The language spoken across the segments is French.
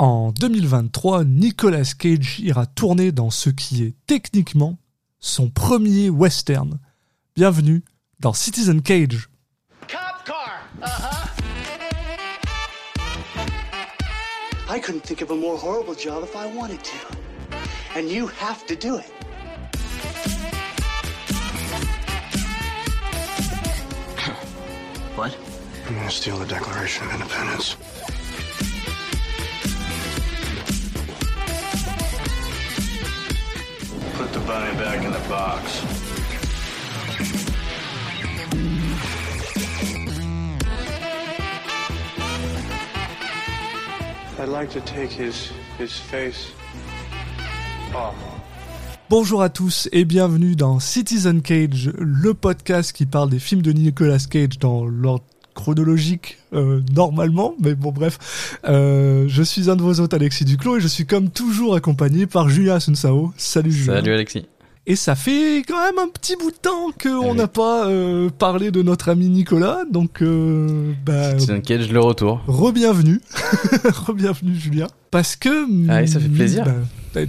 En 2023, Nicolas Cage ira tourner dans ce qui est techniquement son premier western. Bienvenue dans Citizen Cage. Cop car. Uh-huh. I couldn't think of a more horrible job if I wanted to. And you have to do it. What? I'm gonna steal the Declaration of Independence? Bunny back in the box. I'd like to take his his face off. Bonjour à tous et bienvenue dans Citizen Cage, le podcast qui parle des films de Nicolas Cage dans l'ordre chronologique euh, normalement, mais bon bref. Euh, je suis un de vos hôtes Alexis Duclos et je suis comme toujours accompagné par Julien Asunsao. Salut Julien. Salut Alexis. Et ça fait quand même un petit bout de temps qu'on oui. n'a pas euh, parlé de notre ami Nicolas, donc euh, bah, Citizen Cage, le retour. re-bienvenue, re-bienvenue Julien, parce que Ah oui, ça fait plaisir. bah,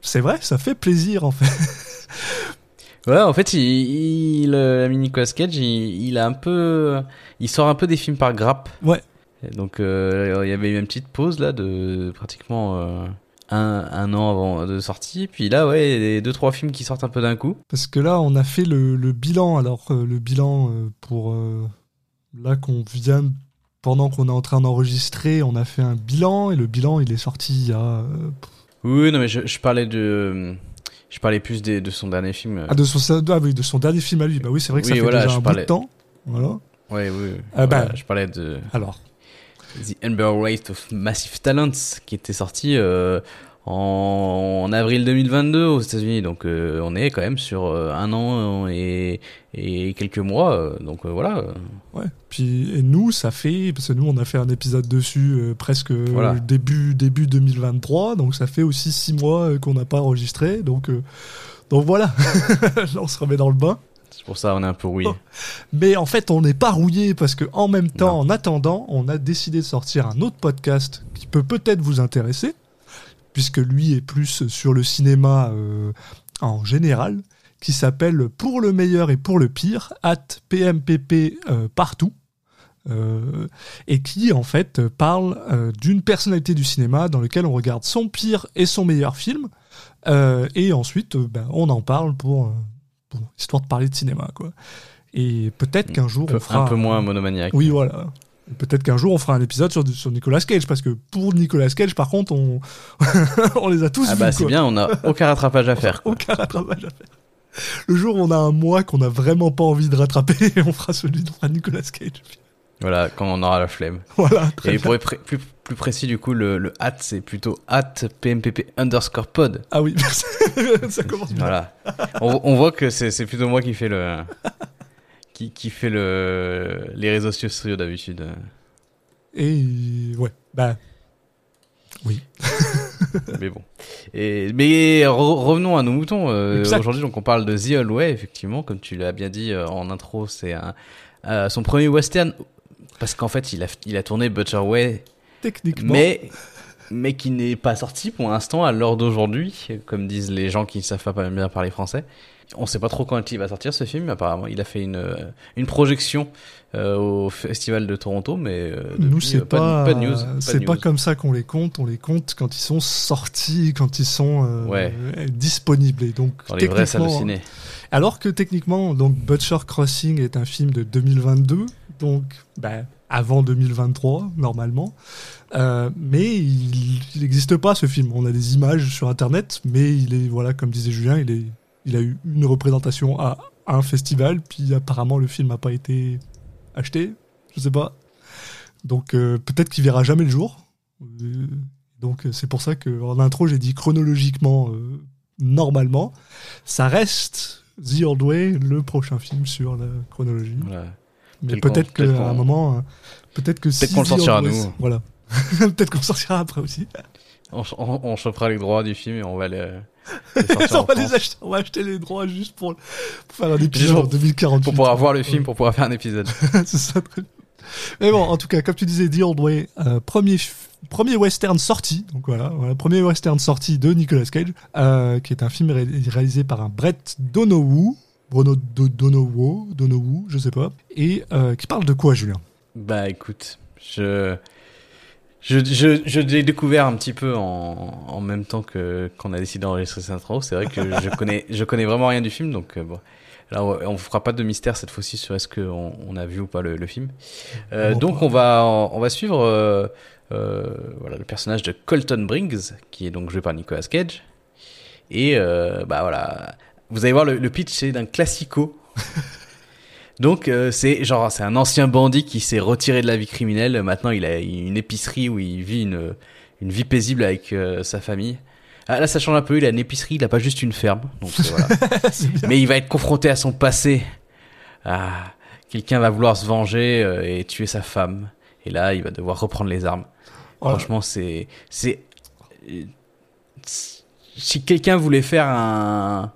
c'est vrai, ça fait plaisir en fait. Ouais, en fait, il, il, l'ami Nicolas Cage, il, il a un peu, il sort un peu des films par grappe. Ouais. Et donc, euh, il y avait eu une petite pause là de pratiquement euh, un, un an avant de sortie. Puis là, ouais, les deux trois films qui sortent un peu d'un coup. Parce que là, on a fait le, le bilan. Alors, euh, le bilan pour là qu'on vient pendant qu'on est en train d'enregistrer, on a fait un bilan et le bilan, il est sorti il y a Oui, non, mais je, je parlais de, je parlais plus des, de son dernier film. ah, de son ah, oui, de son dernier film à lui. Bah oui, c'est vrai que ça Oui, fait voilà, déjà un bout parlais- de temps. Voilà. Ouais, oui. oui. Ah, bah. Voilà, je parlais de Alors, The Amber Race of Massive Talents, qui était sorti euh, en, en avril 2022 aux États-Unis. Donc euh, on est quand même sur euh, un an et, et quelques mois. euh, donc euh, voilà. euh, ouais. Puis et nous, ça fait parce que nous, on a fait un épisode dessus euh, presque euh, Voilà. début début 2023, donc ça fait aussi six mois euh, qu'on n'a pas enregistré. Donc euh, donc voilà, Là, on se remet dans le bain. C'est pour ça on est un peu rouillé. Oh. Mais en fait, on n'est pas rouillé parce que en même temps, en attendant, on a décidé de sortir un autre podcast qui peut peut-être vous intéresser, puisque lui est plus sur le cinéma euh, en général, qui s'appelle Pour le meilleur et pour le pire, at PMPP euh, partout. euh, et qui en fait parle euh, d'une personnalité du cinéma dans lequel on regarde son pire et son meilleur film euh, et ensuite ben, on en parle pour, pour histoire de parler de cinéma quoi et peut-être qu'un jour on fera un peu moins monomaniaque. oui voilà peut-être qu'un jour on fera un épisode sur, sur Nicolas Cage parce que pour Nicolas Cage par contre on on les a tous Ah bah c'est bien, on n'a aucun rattrapage à faire. aucun rattrapage à faire le jour où on a un mois qu'on a vraiment pas envie de rattraper on fera celui fera Nicolas Cage Voilà, quand on aura la flemme. voilà très Et pour être plus, plus précis du coup, le, le hat c'est plutôt hat PMPP underscore pod. ah oui ça commence bien Voilà. on, on voit que c'est plutôt moi qui fait le qui, qui fait le les réseaux sociaux d'habitude. et ouais bah oui mais bon. Et mais re- revenons à nos moutons. Euh. Aujourd'hui, donc on parle de The Old Way, effectivement, comme tu l'as bien dit euh, en intro, c'est euh, son premier western parce qu'en fait, il a il a tourné Butcher Way, techniquement mais mais qui n'est pas sorti pour l'instant à l'heure d'aujourd'hui, comme disent les gens qui ne savent pas bien parler français. On sait pas trop quand il va sortir ce film. Apparemment, il a fait une euh, une projection euh, au festival de Toronto, mais euh, Nous, depuis, c'est pas, de, pas de news. c'est pas comme ça qu'on les compte. On les compte quand ils sont sortis, quand ils sont euh, Ouais. disponibles. Et donc, dans les vraies salles de techniquement- ciné. Alors que techniquement, donc Butcher Crossing est un film de 2022, donc bah, avant 2023 normalement. Euh, mais il n'existe pas ce film. On a des images sur internet, mais il est voilà, comme disait Julien, il est, il a eu une représentation à un festival, puis apparemment le film n'a pas été acheté. Je sais pas. Donc euh, peut-être qu'il verra jamais le jour. Euh, donc euh, c'est pour ça que en intro j'ai dit chronologiquement, euh, normalement, ça reste The Old Way, le prochain film sur la chronologie. Voilà. Mais Peut-être qu'à un moment, euh, peut-être que si qu'on le sortira, nous. Voilà. peut-être qu'on le sortira après aussi. On, on, on chopera les droits du film et on va les, on, va les acheter, on va acheter les droits juste pour, pour faire un épisode en pour- 2048. pour pouvoir voir le film, pour pouvoir faire un épisode. c'est ça, très bien. Mais bon, en tout cas, comme tu disais, The Old Way, euh, premier premier western sorti, donc voilà, voilà, premier western sorti de Nicolas Cage, euh, qui est un film ré- réalisé par un Brett Donoghue, Bruno Do- Donoghue, Donoghue, je sais pas, et euh, qui parle de quoi, Julien? Bah écoute, je je, je, je l'ai découvert un petit peu en, en même temps que qu'on a décidé d'enregistrer cette intro. C'est vrai que je connais je connais vraiment rien du film, donc euh, bon. Là, on fera pas de mystère cette fois-ci sur est-ce qu'on on a vu ou pas le, le film. Euh, Bon, donc on va on va suivre euh, euh, voilà le personnage de Colton Briggs, qui est donc joué par Nicolas Cage. Et euh, bah voilà, vous allez voir le, le pitch, c'est d'un classico. Donc euh, c'est genre c'est un ancien bandit qui s'est retiré de la vie criminelle. Maintenant il a une épicerie où il vit une une vie paisible avec euh, sa famille. Ah, là ça change un peu. Il a une épicerie, il a pas juste une ferme. Donc voilà. Mais il va être confronté à son passé. Ah, quelqu'un va vouloir se venger euh, et tuer sa femme. Et là il va devoir reprendre les armes. Franchement c'est c'est euh, si quelqu'un voulait faire un-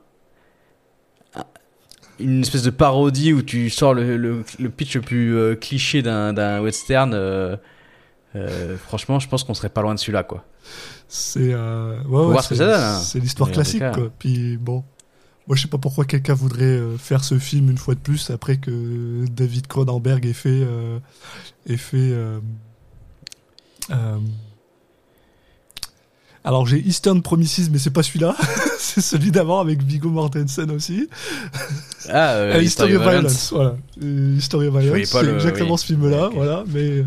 une espèce de parodie où tu sors le, le, le pitch le plus euh, cliché d'un d'un western euh, euh, franchement je pense qu'on serait pas loin de celui-là quoi C'est ouais, ouais, ce c'est- l'histoire classique, quoi. Puis bon, moi je sais pas pourquoi quelqu'un voudrait faire ce film une fois de plus après que David Cronenberg ait fait ait fait. Euh, euh, alors j'ai Eastern Promises, mais c'est pas celui-là. c'est celui d'avant avec Viggo Mortensen aussi. ah euh, Euh, History History of Violence. Violence, voilà. Euh, History of Violence, c'est le- exactement oui. ce film-là, voilà. Mais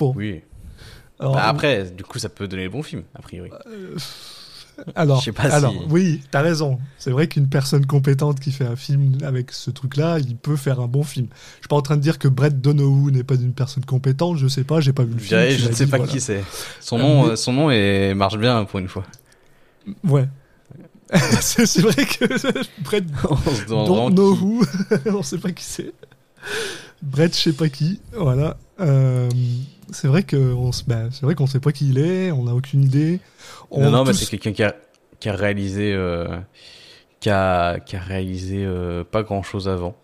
oui alors, Bah, après du coup ça peut donner le bon film a priori Alors, Je sais pas alors si- oui, t'as raison. C'est vrai qu'une personne compétente qui fait un film avec ce truc-là, il peut faire un bon film. Je suis pas en train de dire que Brett Donoghue n'est pas une personne compétente. Je sais pas, j'ai pas vu le film. je ne sais dit, pas voilà. qui c'est son Euh, nom mais- euh, son nom est marche bien pour une fois Ouais. c'est vrai que Brett who, on sait pas qui c'est. Brett, je sais pas qui. Voilà. Euh, c'est vrai que on se- bah, c'est vrai qu'on sait pas qui il est. On n'a aucune idée. On non non mais c'est quelqu'un qui a qui a réalisé euh, qui a qui a réalisé euh, pas grand chose avant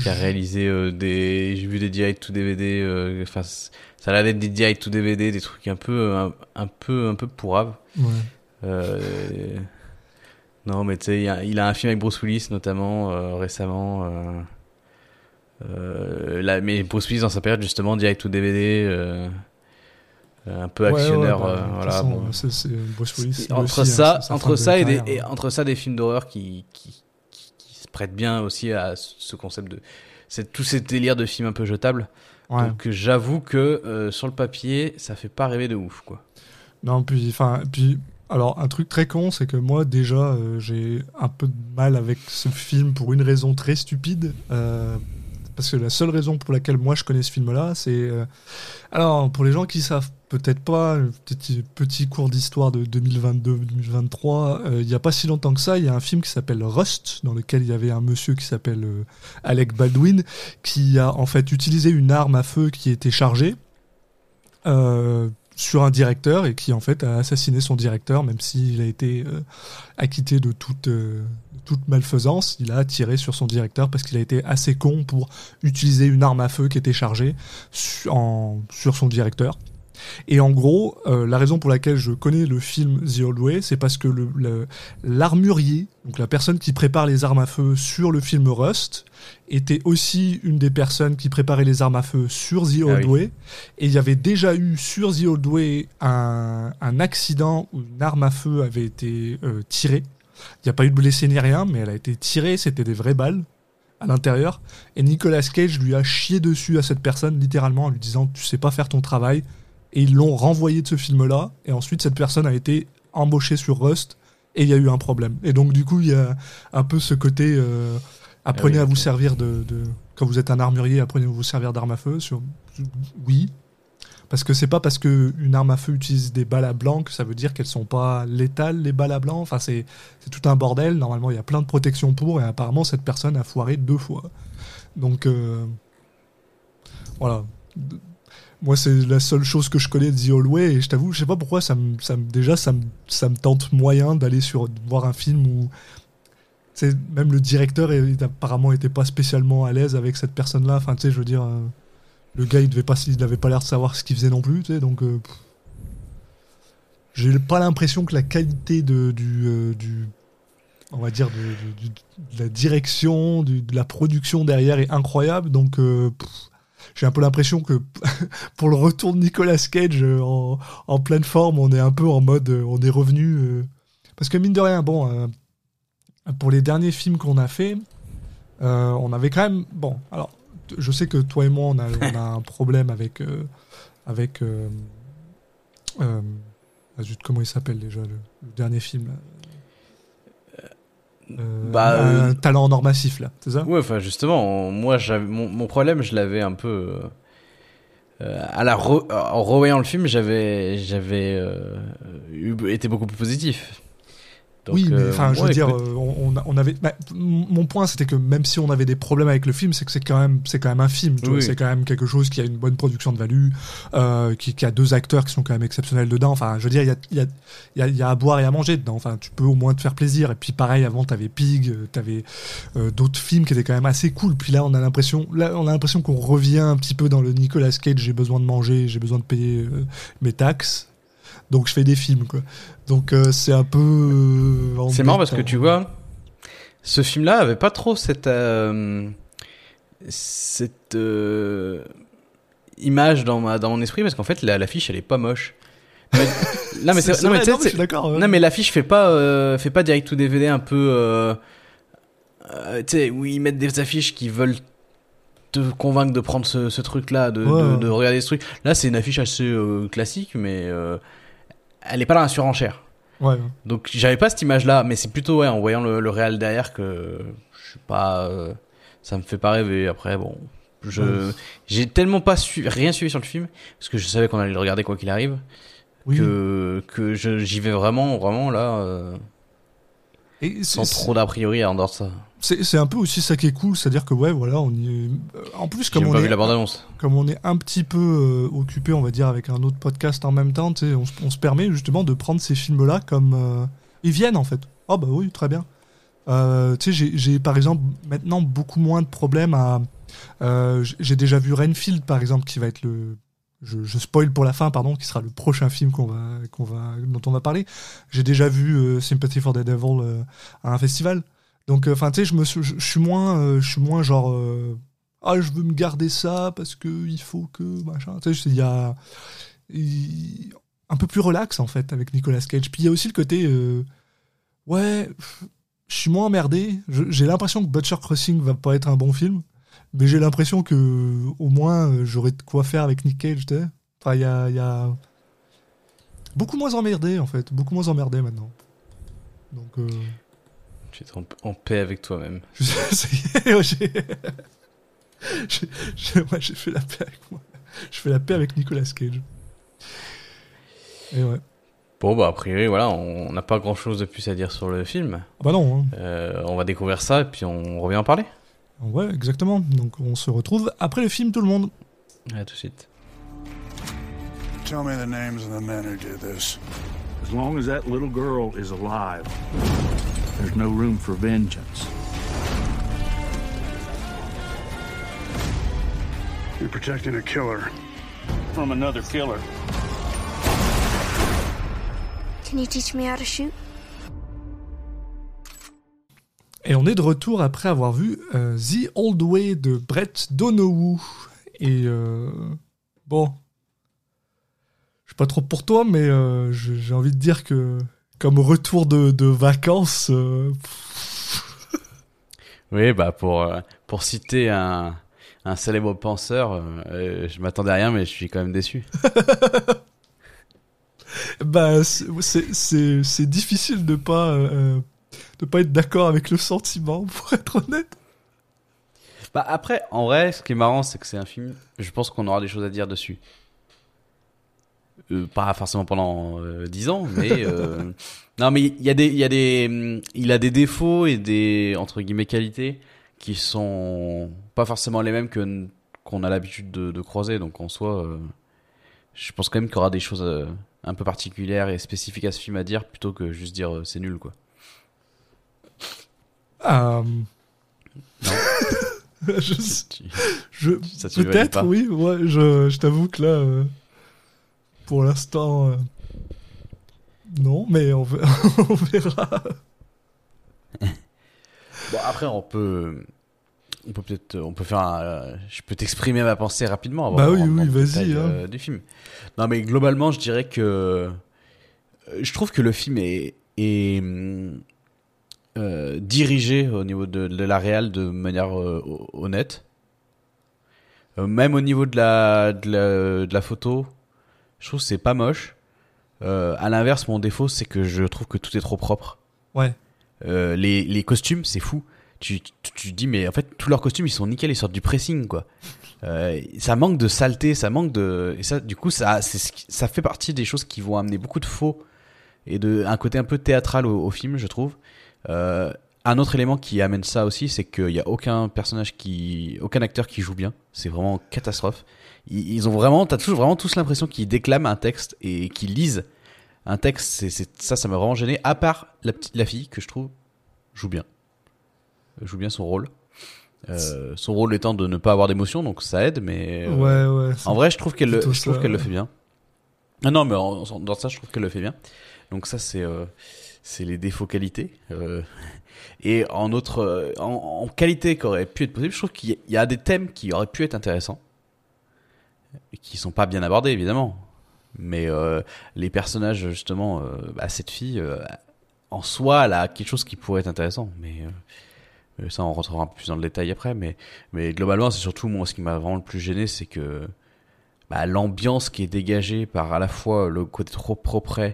qui a réalisé euh, des j'ai vu des direct to DVD euh, enfin ça a l'air d'être des direct to DVD des trucs un peu un, un peu un peu pourraves Ouais. euh, non mais tu sais il, a- il a un film avec Bruce Willis notamment euh, récemment euh, euh, là, mais Bruce Willis dans sa période justement direct to DVD euh, un peu Ouais, ouais, actionneur bah, euh, voilà façon, bon. Bruce Willis, entre aussi, hein, ça, entre de ça et, des, et entre ça des films d'horreur qui, qui, qui, qui se prêtent bien aussi à ce concept de c'est tout ces délires de films un peu jetables. Ouais. Donc euh, j'avoue que euh, sur le papier, ça fait pas rêver de ouf quoi. Non, puis, enfin, puis, alors, un truc très con, c'est que moi, déjà, euh, j'ai un peu de mal avec ce film pour une raison très stupide. euh, parce que la seule raison pour laquelle moi je connais ce film-là, c'est. euh, alors, pour les gens qui savent peut-être pas, petit, petit cours d'histoire de 2022-2023, euh, il n'y a pas si longtemps que ça, il y a un film qui s'appelle Rust, dans lequel il y avait un monsieur qui s'appelle euh, Alec Baldwin, qui a en fait utilisé une arme à feu qui était chargée. sur un directeur et qui en fait a assassiné son directeur même s'il a été acquitté de toute, toute malfaisance il a tiré sur son directeur parce qu'il a été assez con pour utiliser une arme à feu qui était chargée su- en- sur son directeur et en gros euh, la raison pour laquelle je connais le film The Old Way c'est parce que l'armurier donc la personne qui prépare les armes à feu sur le film Rust était aussi une des personnes qui préparait les armes à feu sur The Old oui. Way et il y avait déjà eu sur The Old Way un, un accident où une arme à feu avait été euh, tirée. Il n'y a pas eu de blessé ni rien, mais elle a été tirée, c'était des vraies balles à l'intérieur. Et Nicolas Cage lui a chié dessus à cette personne, littéralement, en lui disant Tu sais pas faire ton travail. Et ils l'ont renvoyé de ce film-là. Et ensuite, cette personne a été embauchée sur Rust. Et il y a eu un problème. Et donc, du coup, il y a un peu ce côté euh, apprenez Ah oui, à vous servir de, de- Quand vous êtes un armurier, apprenez à vous servir d'armes à feu. Sur... Oui. Parce que c'est pas parce que une arme à feu utilise des balles à blanc que ça veut dire qu'elles sont pas létales, les balles à blanc. Enfin, c'est tout un bordel. Normalement, il y a plein de protections pour. Et apparemment, cette personne a foiré deux fois. Donc, euh, voilà. Moi, c'est la seule chose que je connais de The Old Way, et je t'avoue, je sais pas pourquoi, ça me, ça me- déjà, ça me, ça me tente moyen d'aller sur voir un film où même le directeur est, apparemment était pas spécialement à l'aise avec cette personne-là. Enfin, tu sais, je veux dire, euh, le gars, il devait pas, il n'avait pas l'air de savoir ce qu'il faisait non plus, tu sais, donc. euh. J'ai pas l'impression que la qualité de, du, euh, on va dire, de, la direction, de la production derrière est incroyable, donc. euh, j'ai un peu l'impression que pour le retour de Nicolas Cage euh, en, pleine forme, on est un peu en mode, on est revenu. parce que mine de rien, bon, pour les derniers films qu'on a fait, on avait quand même, bon, alors, je sais que toi et moi, on a, on a un problème avec, euh, avec, euh, euh, ah, comment il s'appelle déjà le, le dernier film là Euh, Bah, un talent en or massif là, c'est ça? Ouais, enfin justement, on- moi, j'avais mon, mon problème, je l'avais un peu à la re- en revoyant le film, j'avais j'avais été beaucoup plus positif. Donc, oui, mais euh, enfin, je veux dire, euh, on, avait. bah, mon point, c'était que même si on avait des problèmes avec le film, c'est que c'est quand même, c'est quand même un film. Oui. C'est quand même quelque chose qui a une bonne production de value, euh, qui, qui a deux acteurs qui sont quand même exceptionnels dedans. Enfin, je veux dire, il y a, il y, a, il y, a, y a à boire et à manger dedans. Enfin, tu peux au moins te faire plaisir. Et puis, pareil, avant, t'avais Pig, t'avais euh, d'autres films qui étaient quand même assez cool. Puis là, on a l'impression, là, on a l'impression qu'on revient un petit peu dans le Nicolas Cage. J'ai besoin de manger, j'ai besoin de payer mes taxes. Donc, je fais des films, quoi. Donc, euh, c'est un peu. euh, c'est marrant parce que tu vois, ce film-là avait pas trop cette euh, cette euh, image dans ma dans mon esprit parce qu'en fait la- l'affiche elle est pas moche. Mais- non mais c'est non mais non, d'accord. ouais. Non mais l'affiche fait pas fait pas direct to DVD un peu tu sais où ils mettent des affiches qui veulent te convaincre de prendre ce, ce truc là de, Ouais. de, de regarder ce truc là c'est une affiche assez classique mais elle est pas dans la surenchère. Ouais, donc j'avais pas cette image là mais c'est plutôt ouais en voyant le, le réel derrière que je suis pas euh, ça me fait pas rêver. Après bon je j'ai tellement pas su rien suivi sur le film parce que je savais qu'on allait le regarder quoi qu'il arrive Oui. que que j'y vais vraiment vraiment là euh, Et sans trop d'a priori en dehors de ça. C'est un peu aussi ça qui est cool, c'est-à-dire que ouais, voilà, on y est... euh, En plus, comme on, est, vu la bande-annonce. comme on est un petit peu euh, occupé, on va dire, avec un autre podcast en même temps, on, se- on se permet justement de prendre ces films-là comme euh, ils viennent en fait. Oh bah oui, très bien. Euh, tu sais, j'ai- par exemple maintenant beaucoup moins de problèmes à. j'ai déjà vu Renfield par exemple, qui va être le. Je, je spoil pour la fin, pardon, qui sera le prochain film qu'on va, qu'on va, dont on va parler. J'ai déjà vu euh, Sympathy for the Devil euh, à un festival. Donc, euh, enfin, tu sais, je me, suis- moins, je suis moins genre, ah, je veux me garder ça parce que il faut que machin. Tu sais, il y a un peu plus relax en fait avec Nicolas Cage. Puis il y a aussi le côté, ouais, je suis moins emmerdé. J'ai l'impression que Butcher Crossing va pas être un bon film, mais j'ai l'impression que au moins euh, j'aurais de quoi faire avec Nick Cage. Tu sais. Enfin, il y a, il y a beaucoup moins emmerdé en fait, beaucoup moins emmerdé maintenant. Donc, euh, Tu es en, en paix avec toi-même. ouais, j'ai, ouais, fait la paix avec moi. Je fais la paix avec Nicolas Cage. Et ouais. Bon, bah, a priori, voilà, on n'a pas grand chose de plus à dire sur le film. Ah bah non, hein. Euh, on va découvrir ça et puis on revient en parler. Ouais, exactement. Donc on se retrouve après le film, tout le monde. À tout de suite. Tell me the names of the men who did this. As long as that little girl is alive, there's no room for vengeance. You're protecting a killer. From another killer. Can you teach me how to shoot? Et on est de retour après avoir vu euh, The Old Way de Brett Donoghue. Et euh, bon, je sais pas trop pour toi, mais euh, j'ai envie de dire que comme retour de, de vacances, Oui, bah, pour, pour citer un, un célèbre penseur, je m'attendais à rien, mais je suis quand même déçu. bah c'est- difficile de pas euh, de pas être d'accord avec le sentiment, pour être honnête. Bah après, en vrai, ce qui est marrant, c'est que c'est un film. Je pense qu'on aura des choses à dire dessus. Euh, pas forcément pendant euh, 10 ans, mais euh, non, mais il y a des, il y a des, il a des défauts et des entre guillemets qualités qui sont pas forcément les mêmes que qu'on a l'habitude de, de croiser. Donc en soi, euh, je pense quand même qu'il y aura des choses un peu particulières et spécifiques à ce film à dire plutôt que juste dire c'est nul quoi. Euh, je, je, peut-être, oui. Ouais, je, je t'avoue que là, euh, pour l'instant, euh, non, mais on, ver- on verra. Bon, après, on peut. On peut peut-être. On peut faire un. euh, Je peux t'exprimer ma pensée rapidement avant Bah oui, oui, vas-y, hein. du film. Non, mais globalement, je dirais que. Je trouve que le film est. est hum, euh, dirigé au niveau de, de la réal de manière euh, ho- honnête. Euh, même au niveau de la, de la, de la photo, je trouve que c'est pas moche. À l'inverse, mon défaut, c'est que je trouve que tout est trop propre. Ouais. Les, les costumes, c'est fou. Tu, tu, dis, mais en fait, tous leurs costumes, ils sont nickel, ils sortent du pressing, quoi. Euh, ça manque de saleté, ça manque de. Et ça, du coup, ça, ça fait partie des choses qui vont amener beaucoup de faux et de un côté un peu théâtral au, au film, je trouve. Euh, un autre élément qui amène ça aussi, c'est qu'il n'y a aucun personnage qui, aucun acteur qui joue bien. C'est vraiment catastrophe. Ils, ils ont vraiment, t'as toujours vraiment tous l'impression qu'ils déclament un texte et qu'ils lisent un texte. C'est, ça, ça m'a vraiment gêné. À part la petite, la fille que je trouve joue bien, joue bien son rôle. Euh, son rôle étant de ne pas avoir d'émotion, donc ça aide. Mais euh, ouais, ouais. en vrai, je trouve qu'elle, le- je trouve le fait bien. Ah non, mais en- en- dans ça, je trouve qu'elle le fait bien. Donc ça, c'est euh, c'est les défauts qualités. Euh, et en autre, euh, en, en qualité qui aurait pu être possible, je trouve qu'il y a- des thèmes qui auraient pu être intéressants et qui sont pas bien abordés évidemment. Mais euh, les personnages justement, bah, cette fille, en soi, elle a quelque chose qui pourrait être intéressant. Mais ça, on rentrera un peu plus dans le détail après. Mais mais globalement, c'est surtout moi ce qui m'a vraiment le plus gêné, c'est que bah, l'ambiance qui est dégagée par à la fois le côté trop propre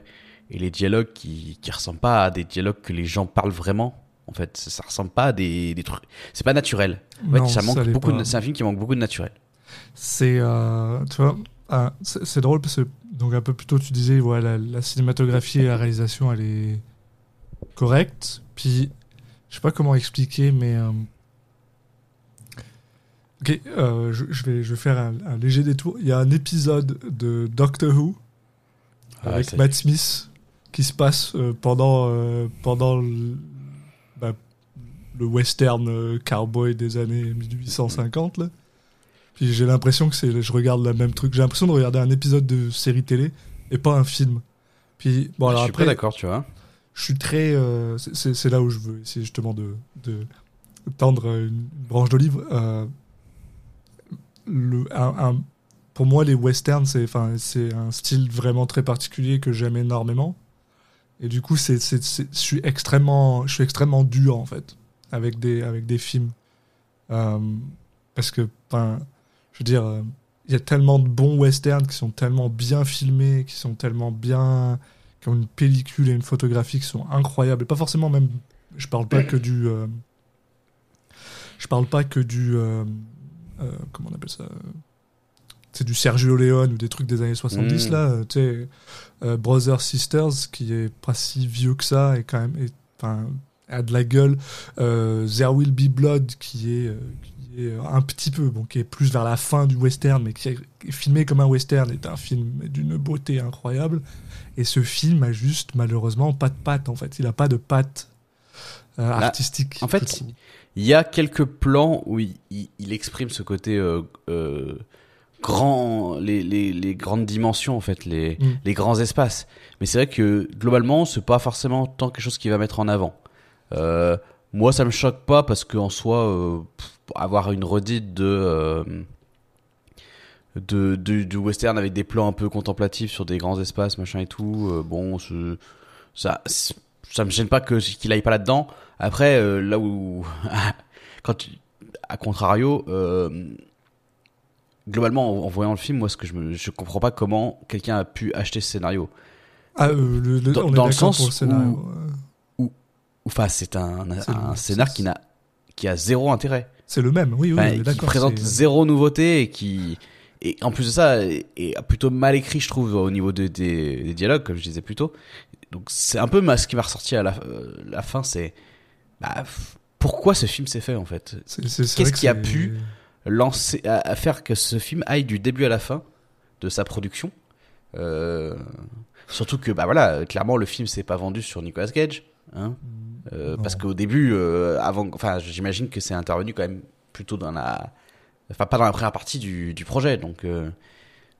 et les dialogues qui qui ressemblent pas à des dialogues que les gens parlent vraiment. En fait, ça, ça ressemble pas à des, des trucs. C'est pas naturel. En fait, Non, ça manque beaucoup. de- C'est un film qui manque beaucoup de naturel. C'est, euh, tu vois, ah, c'est drôle parce que, donc un peu plus tôt, tu disais, voilà, la, la cinématographie et la réalisation, elle est correcte. Puis, je sais pas comment expliquer, mais. euh, Ok, euh, je, je vais, je vais faire un, un léger détour. Il y a un épisode de Doctor Who Ah, avec Matt Smith qui se passe euh, pendant, euh, pendant le, bah, le western euh, cowboy des années 1850. Là. Puis j'ai l'impression que c'est, je regarde le même truc. J'ai l'impression de regarder un épisode de série télé et pas un film. Puis bon, je alors suis après, d'accord, tu vois. je suis très. euh, c'est- là où je veux essayer justement de, de tendre une branche d'olive. Euh, le, un- un- pour moi, les westerns, c'est enfin, c'est un style vraiment très particulier que j'aime énormément. Et du coup, c'est, c'est, je suis extrêmement, je suis extrêmement dur en fait avec des, avec des films. Euh, parce que, enfin, je veux dire, il y a tellement de bons westerns qui sont tellement bien filmés, qui sont tellement bien, qui ont une pellicule et une photographie qui sont incroyables. Et pas forcément même, je parle pas que du, euh, je parle pas que du, euh, comment on appelle ça, c'est du Sergio Leone ou des trucs des années 70 Mm. là, euh, tu sais, euh, Brothers Sisters qui est pas si vieux que ça et quand même, enfin, a de la gueule. Euh, There Will Be Blood qui est, euh, qui est un petit peu, bon, qui est plus vers la fin du western, mais qui est, qui est filmé comme un western, est un film d'une beauté incroyable. Et ce film a juste malheureusement pas de patte en fait. Il a pas de patte euh, Là, artistique. en fait. Il y a quelques plans où il, il- il exprime ce côté les, les, les grandes dimensions en fait, les, Mm. les grands espaces. Mais c'est vrai que globalement, c'est pas forcément tant quelque chose qui va mettre en avant. Euh, moi, ça me choque pas parce qu'en soi, euh, avoir une redite de, euh, de, de- du western avec des plans un peu contemplatifs sur des grands espaces, machin et tout, bon, ça, ça me gêne pas que qu'il aille pas là-dedans. Après, là où, quand à contrario, globalement, en, en voyant le film, moi, ce que je me, je comprends pas comment quelqu'un a pu acheter ce scénario. Ah, euh, le, le- Dans- on est dans le sens pour le scénario. où- Enfin, c'est un, un le- scénar qui n'a, qui a zéro intérêt. C'est le même, oui, oui, Enfin, qui présente zéro nouveauté et qui et en plus de ça est, plutôt mal écrit je trouve au niveau de- des, des dialogues comme je disais plus tôt donc c'est un peu ma- ce qui m'a ressorti à la, euh, la fin c'est bah, pourquoi ce film s'est fait en fait? Qu'est-ce qui a pu lancer à, à faire que ce film aille du début à la fin de sa production Euh, surtout que bah voilà clairement le film s'est pas vendu sur Nicolas Cage hein Euh, Non. parce qu'au début, euh, avant, enfin, j'imagine que c'est intervenu quand même plutôt dans la, enfin pas dans la première partie du, du projet. Donc, euh,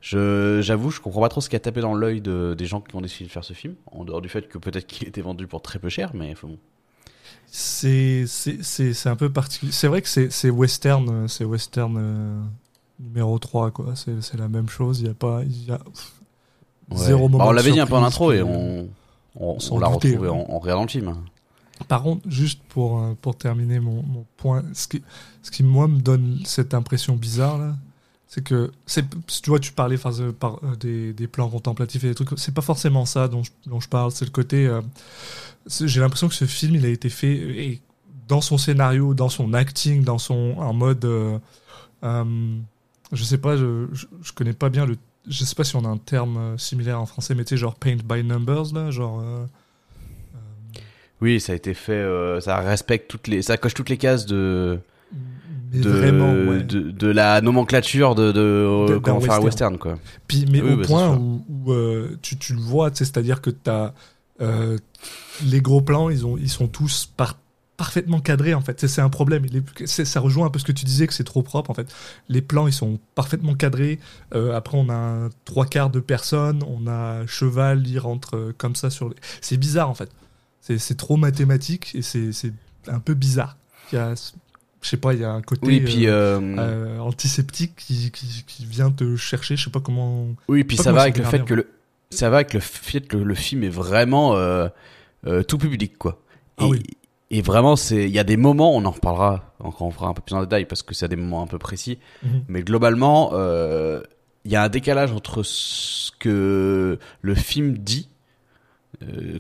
je, j'avoue, je comprends pas trop ce qui a tapé dans l'œil de, des gens qui ont décidé de faire ce film, en dehors du fait que peut-être qu'il était vendu pour très peu cher, mais bon. C'est c'est un peu particulier. C'est vrai que c'est western, euh, c'est western euh, numéro 3 quoi. C'est la même chose, il y a pas y a Ouais. zéro moment Bah, on l'avait dit un peu en intro et on, on, on l'a retrouvé ouais. en, en regardant le film. Par contre, juste pour, euh, pour terminer mon, mon point, ce qui, ce qui, moi, me donne cette impression bizarre, là, c'est que, c'est, tu vois, tu parlais euh, euh, des, plans contemplatifs et des trucs, c'est pas forcément ça dont je, parle, c'est le côté. euh, j'ai l'impression que ce film, il a été fait dans son scénario, dans son acting, dans son. en mode. je sais pas, je, je, connais pas bien le. Je sais pas si on a un terme similaire en français, mais tu sais, genre paint by numbers, là, genre. Oui, ça a été fait, ça respecte toutes les, ça coche toutes les cases de, de, vraiment, ouais. de, de la nomenclature de, de, un western. quoi. Puis, mais Oui, au bah, point où, où, euh, tu, tu le vois, c'est-à-dire que t'as euh, les gros plans, ils, ont, ils sont tous par- parfaitement cadrés en fait. C'est- un problème. Ça rejoint un peu ce que tu disais que c'est trop propre en fait. Les plans, ils sont parfaitement cadrés. Euh, après, on a un trois quarts de personnes, on a cheval, il rentre euh, comme ça sur. Les... C'est bizarre en fait. C'est trop mathématique et c'est c'est un peu bizarre. Il y a, je sais pas, il y a un côté. Oui, puis, euh, euh, euh, antiseptique qui, qui, qui vient te chercher, je sais pas comment. oui, puis ça va avec le fait que le, ça va avec le fait que le, le film est vraiment euh, tout public, quoi. Ah et, oui. et vraiment, c'est, il y a des moments, on en reparlera, encore on fera un peu plus en détail parce que c'est à des moments un peu précis. Mhm. Mais globalement, il y a un décalage entre ce que le film dit,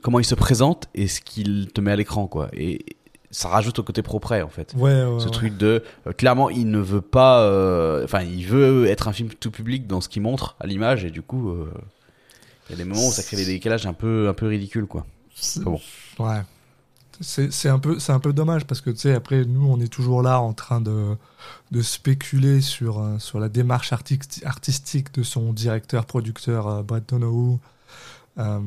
comment il se présente et ce qu'il te met à l'écran, quoi. Et ça rajoute au côté propre, en fait. Ouais, ouais, Ce ouais. truc de, euh, clairement, il ne veut pas, euh, enfin, il veut être un film tout public dans ce qu'il montre à l'image et du coup, euh, il y a des moments où ça crée des décalages un peu, un peu ridicules, quoi. C'est- Bon. Ouais. C'est c'est un peu c'est un peu dommage parce que tu sais après nous on est toujours là en train de de spéculer sur sur la démarche arti- artistique de son directeur producteur Brad Donohue euh,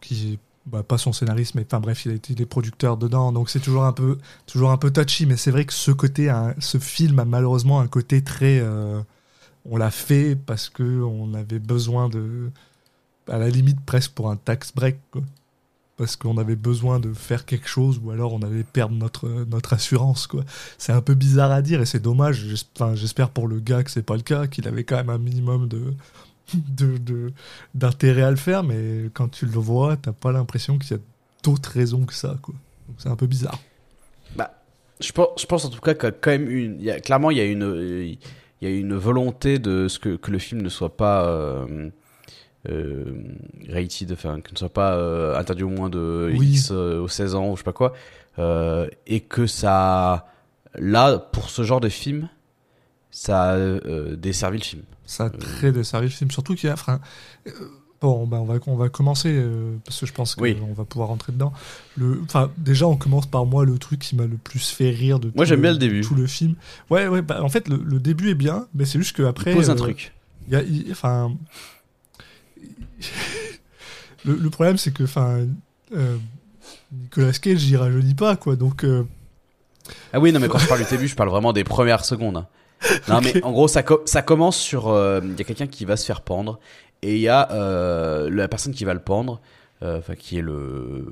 qui est bah, pas son scénariste mais enfin bref il a été il est producteur dedans donc c'est toujours un peu toujours un peu touchy mais c'est vrai que ce côté ce film a malheureusement un côté très euh, on l'a fait parce que on avait besoin de à la limite presque pour un tax break parce qu'on avait besoin de faire quelque chose ou alors on allait perdre notre assurance quoi. C'est un peu bizarre à dire et c'est dommage. J'espère pour le gars que c'est pas le cas, qu'il avait quand même un minimum de de d'intérêt à le faire, mais quand tu le vois, t'as pas l'impression qu'il y a d'autres raisons que ça quoi. Donc c'est un peu bizarre. Bah, je pense, je pense en tout cas qu'il y a quand même une, il y a, clairement, il y a une, il y a une volonté de ce que, que le film ne soit pas, euh, euh, rated, enfin, que ne soit pas euh, interdit au moins de Oui. X euh, aux 16 ans ou je sais pas quoi, euh, et que ça, là, pour ce genre de film, ça a desservi le film. Ça a très desservi le film, surtout qu'il y a. Enfin, euh, bon, ben on va on va commencer euh, parce que je pense qu'on Oui. va pouvoir rentrer dedans. Le, déjà on commence par moi le truc qui m'a le plus fait rire de Moi, tout j'aime bien le début. tout le film. Ouais, ouais. Bah, en fait, le, le début est bien, mais c'est juste qu'après. Il pose un euh, truc. il il- enfin, le, le problème c'est que, enfin, euh, Nicolas Cage, j'y rajeunit pas quoi, donc. euh, Ah oui, non, mais quand je parle du début, je parle vraiment des premières secondes. Non, mais en gros, ça, co- ça commence sur. euh, Il y a quelqu'un qui va se faire pendre, et il y a euh, la personne qui va le pendre, euh, enfin, qui est le,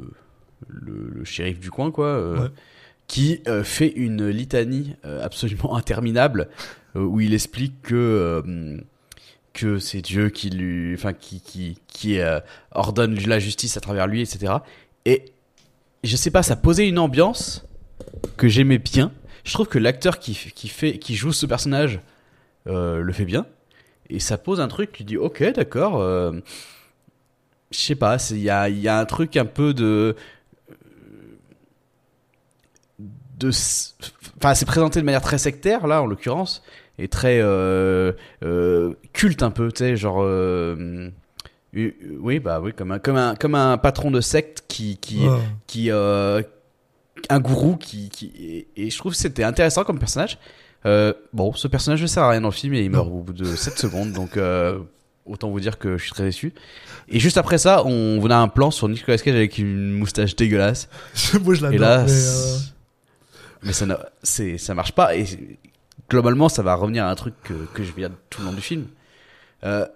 le, le shérif du coin, quoi, Ouais. qui fait une litanie absolument interminable, où il explique que. que c'est Dieu qui lui, enfin qui qui qui ordonne la justice à travers lui, etc. Et je sais pas, ça posait une ambiance que j'aimais bien. Je trouve que l'acteur qui, qui fait, qui joue ce personnage euh, le fait bien. Et ça pose un truc, tu dis ok, d'accord. euh, je sais pas, il y a, y a un truc un peu de. de Enfin, c'est présenté de manière très sectaire, là, en l'occurrence, et très euh, culte un peu, tu sais, genre. oui, bah oui, comme un, comme un, comme un patron de secte qui, qui, qui un gourou qui, qui et, et je trouve que c'était intéressant comme personnage. Euh, bon, ce personnage ne sert à rien dans le film et il meurt au bout de 7 secondes, donc euh, autant vous dire que je suis très déçu. Et juste après ça, on, on a un plan sur Nicolas Cage avec une moustache dégueulasse. Moi je l'adore. Et là, mais, euh, mais ça, c'est, ça marche pas. Et globalement, ça va revenir à un truc que, que je viens tout le long du film. Euh,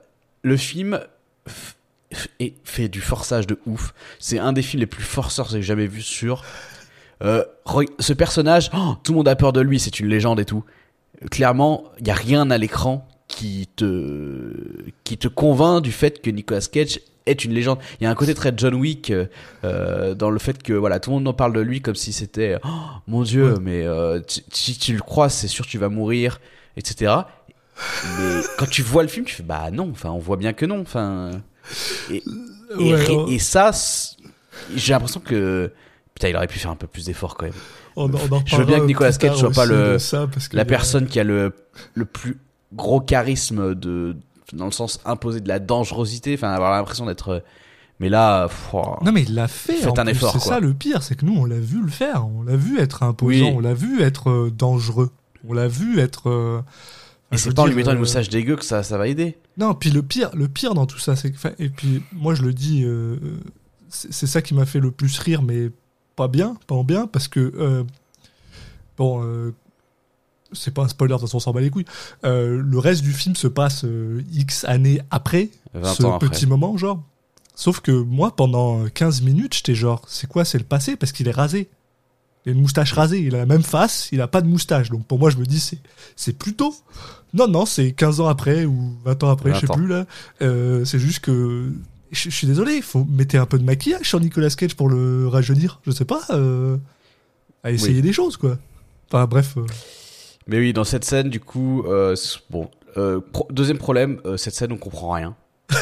le film f- fait du forçage de ouf. C'est un des films les plus forceurs que j'ai jamais vu sur. Euh, ce personnage, oh, tout le monde a peur de lui, c'est une légende et tout. Clairement, il y a rien à l'écran qui te qui te convainc du fait que Nicolas Cage est une légende. Il y a un côté très John Wick euh, dans le fait que voilà, tout le monde en parle de lui comme si c'était oh, mon Dieu, Ouais. mais euh, tu- si tu le crois, c'est sûr que tu vas mourir, etc. Mais quand tu vois le film, tu fais bah non, enfin on voit bien que non, enfin. Et, et, Ouais, et- ouais. et ça, j'ai l'impression que putain, il aurait pu faire un peu plus d'efforts quand même. On, on en Je veux bien que Nicolas Cage soit pas le- parce que La personne qui a le le plus gros charisme de dans le sens imposé de la dangerosité, enfin avoir l'impression d'être. Mais là, oh. Non mais il l'a fait. Faites un plus. effort, C'est ça le pire, c'est que nous on l'a vu le faire, on l'a vu être imposant, Oui. on l'a vu être euh, dangereux, on l'a vu être. euh, et c'est pas en lui mettant une euh, moustache dégueu que ça ça va aider. Non, puis le pire, le pire dans tout ça, c'est que, et puis moi je le dis, euh, c'est ça qui m'a fait le plus rire, mais pas bien, pas en bien, parce que euh, bon, euh, c'est pas un spoiler, de toute façon on s'en bat les couilles. Euh, le reste du film se passe X années après 20 ce après. petit moment, genre. Sauf que moi, pendant 15 minutes, j'étais genre, c'est quoi, c'est le passé? Parce qu'il est rasé. Il a une moustache rasée, il a la même face, il a pas de moustache. Donc pour moi, je me dis, c'est, c'est plutôt. Non, non, c'est 15 ans après ou 20 ans après, je sais 20 ans. plus là. Euh, c'est juste que. Je, je suis désolé, il faut mettre un peu de maquillage sur Nicolas Cage pour le rajeunir. Je sais pas. Euh, à essayer Oui. des choses, quoi. Enfin, bref. euh, Mais oui, dans cette scène, du coup, euh, bon, pro- deuxième problème, cette scène, on comprend rien.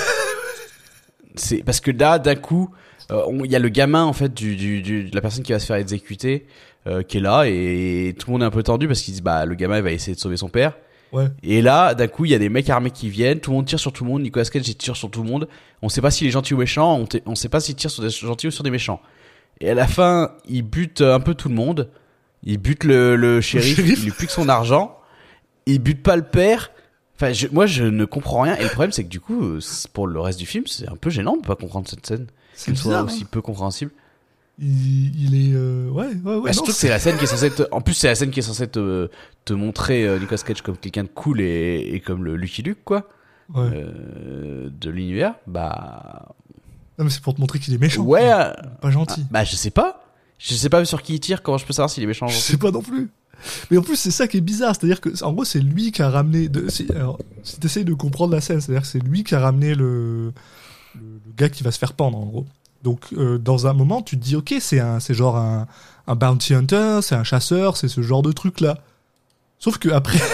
c'est parce que là, d'un coup, il y a le gamin en fait du, du, du- de la personne qui va se faire exécuter, qui est là et, tout le monde est un peu tendu parce qu'il dit bah le gamin il va essayer de sauver son père. Ouais. Et là, d'un coup, il y a des mecs armés qui viennent, tout le monde tire sur tout le monde, Nicolas Cage tire sur tout le monde. On sait pas s'il est gentil ou méchant, on, on sait pas s'il tire sur des gentils ou sur des méchants. Et à la fin, il bute un peu tout le monde. Il bute le, le shérif, il lui pique son argent. Il bute pas le père. Enfin, je- moi, je ne comprends rien. Et le problème, c'est que du coup, euh, pour le reste du film, c'est un peu gênant de pas comprendre cette scène. C'est Qu'elle soit bizarre. aussi hein. peu compréhensible. Il, il est. euh, ouais, ouais, ouais. Bah, non, surtout que c'est la scène qui est censée te... En plus, c'est la scène qui est censée te, te montrer euh, Nicolas Cage comme quelqu'un de cool et, et comme le Lucky Luke, quoi, ouais. euh, de l'univers. Bah. Non, mais c'est pour te montrer qu'il est méchant. Ouais. Pas gentil. Bah, je sais pas. Je sais pas sur qui il tire. Comment je peux savoir s'il est méchant Je sais pas non plus. Mais en plus, c'est ça qui est bizarre. C'est-à-dire que, en gros, c'est lui qui a ramené. De, si, alors, si t'essayes de comprendre la scène, c'est-à-dire que c'est lui qui a ramené le, le, le gars qui va se faire pendre, en gros. Donc, euh, dans un moment, tu te dis, ok, c'est un, c'est genre un, un bounty hunter, c'est un chasseur, c'est ce genre de truc-là. Sauf que après.